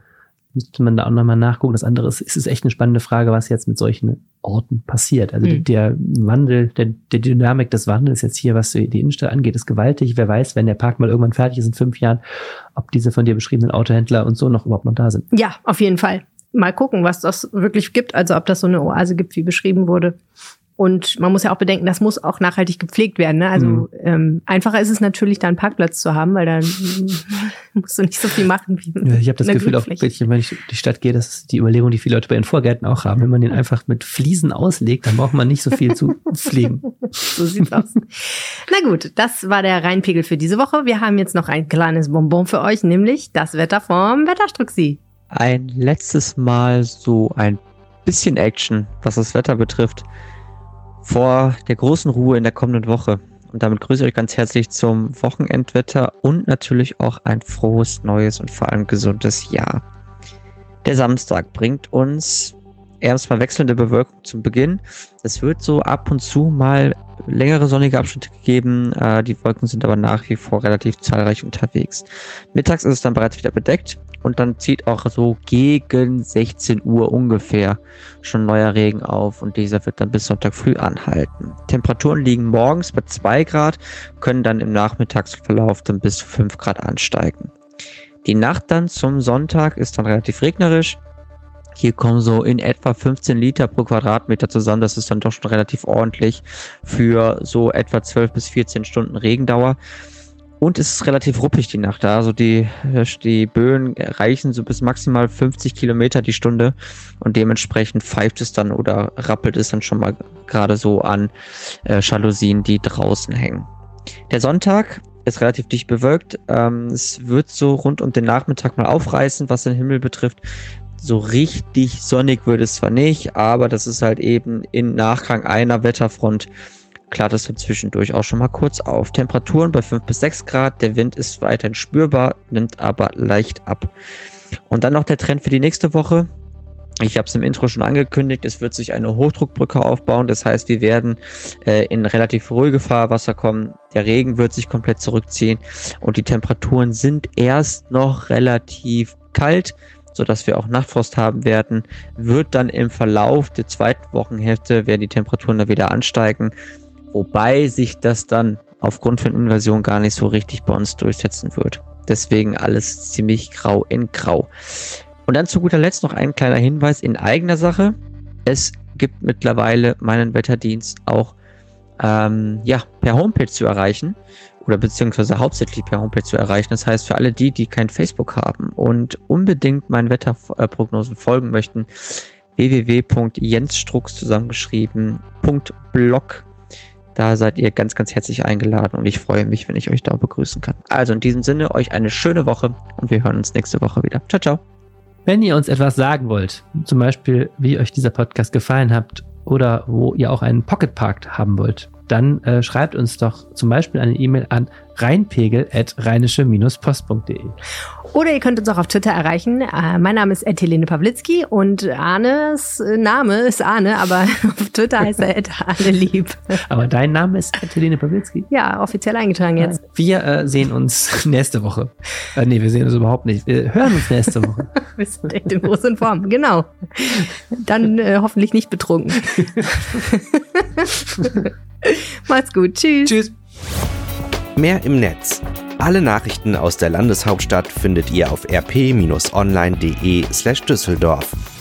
müsste man da auch nochmal nachgucken. Das andere ist, ist es echt eine spannende Frage, was jetzt mit solchen Orten passiert. Also mhm. der Wandel, der, der Dynamik des Wandels jetzt hier, was die Innenstadt angeht, ist gewaltig. Wer weiß, wenn der Park mal irgendwann fertig ist in fünf Jahren, ob diese von dir beschriebenen Autohändler und so noch überhaupt noch da sind. Ja, auf jeden Fall. Mal gucken, was das wirklich gibt. Also ob das so eine Oase gibt, wie beschrieben wurde. Und man muss ja auch bedenken, das muss auch nachhaltig gepflegt werden. Ne? Also mhm. ähm, einfacher ist es natürlich, da einen Parkplatz zu haben, weil dann musst du nicht so viel machen. Wie ja, ich habe das Gefühl, auch wenn ich in die Stadt gehe, das ist die Überlegung, die viele Leute bei ihren Vorgärten auch haben. Wenn man den einfach mit Fliesen auslegt, dann braucht man nicht so viel zu pflegen. so sieht's aus. Na gut, das war der Rheinpegel für diese Woche. Wir haben jetzt noch ein kleines Bonbon für euch, nämlich das Wetter vom Wetterstruxi. ein letztes Mal so ein bisschen Action, was das Wetter betrifft, vor der großen Ruhe in der kommenden Woche. Und damit grüße ich euch ganz herzlich zum Wochenendwetter und natürlich auch ein frohes, neues und vor allem gesundes Jahr. Der Samstag bringt uns erstmal wechselnde Bewölkung zum Beginn. Es wird so ab und zu mal längere sonnige Abschnitte gegeben. Äh, die Wolken sind aber nach wie vor relativ zahlreich unterwegs. Mittags ist es dann bereits wieder bedeckt und dann zieht auch so gegen 16 Uhr ungefähr schon neuer Regen auf und dieser wird dann bis Sonntag früh anhalten. Temperaturen liegen morgens bei 2 Grad, können dann im Nachmittagsverlauf dann bis zu 5 Grad ansteigen. Die Nacht dann zum Sonntag ist dann relativ regnerisch. Hier kommen so in etwa 15 Liter pro Quadratmeter zusammen. Das ist dann doch schon relativ ordentlich für so etwa 12 bis 14 Stunden Regendauer. Und es ist relativ ruppig die Nacht da. Also die, die Böen reichen so bis maximal 50 Kilometer die Stunde und dementsprechend pfeift es dann oder rappelt es dann schon mal gerade so an äh, Jalousien, die draußen hängen. Der Sonntag ist relativ dicht bewölkt. Ähm, es wird so rund um den Nachmittag mal aufreißen, was den Himmel betrifft. So richtig sonnig wird es zwar nicht, aber das ist halt eben in Nachgang einer Wetterfront klart es zwischendurch auch schon mal kurz auf. Temperaturen bei 5 bis 6 Grad, der Wind ist weiterhin spürbar, nimmt aber leicht ab. Und dann noch der Trend für die nächste Woche. Ich habe es im Intro schon angekündigt, es wird sich eine Hochdruckbrücke aufbauen. Das heißt, wir werden äh, in relativ ruhige Fahrwasser kommen. Der Regen wird sich komplett zurückziehen und die Temperaturen sind erst noch relativ kalt, sodass wir auch Nachtfrost haben werden. Wird dann im Verlauf der zweiten Wochenhälfte werden die Temperaturen dann wieder ansteigen Wobei sich das dann aufgrund von Invasion gar nicht so richtig bei uns durchsetzen wird. Deswegen alles ziemlich grau in grau. Und dann zu guter Letzt noch ein kleiner Hinweis in eigener Sache. Es gibt mittlerweile meinen Wetterdienst auch ähm, ja, per Homepage zu erreichen oder beziehungsweise hauptsächlich per Homepage zu erreichen. Das heißt, für alle die, die kein Facebook haben und unbedingt meinen Wetterprognosen folgen möchten, www.jensstrux zusammengeschrieben.blog da seid ihr ganz, ganz herzlich eingeladen und ich freue mich, wenn ich euch da begrüßen kann. Also in diesem Sinne, euch eine schöne Woche und wir hören uns nächste Woche wieder. Ciao, ciao. Wenn ihr uns etwas sagen wollt, zum Beispiel, wie euch dieser Podcast gefallen hat oder wo ihr auch einen Pocket Park haben wollt, dann äh, schreibt uns doch zum Beispiel eine E-Mail an rheinpegel.rheinische-post.de. Oder ihr könnt uns auch auf Twitter erreichen. Äh, mein Name ist Helene Pawlitzki und Arnes Name ist Arne, aber auf Twitter heißt er Arne Lieb. Aber dein Name ist Helene Pawlitzki? Ja, offiziell eingetragen jetzt. Wir äh, sehen uns nächste Woche. Äh, nee, wir sehen uns überhaupt nicht. Wir hören uns nächste Woche. wir sind echt in großen Form, genau. Dann äh, hoffentlich nicht betrunken. Macht's gut. Tschüss. Tschüss. Mehr im Netz. Alle Nachrichten aus der Landeshauptstadt findet ihr auf rp-online.de/düsseldorf.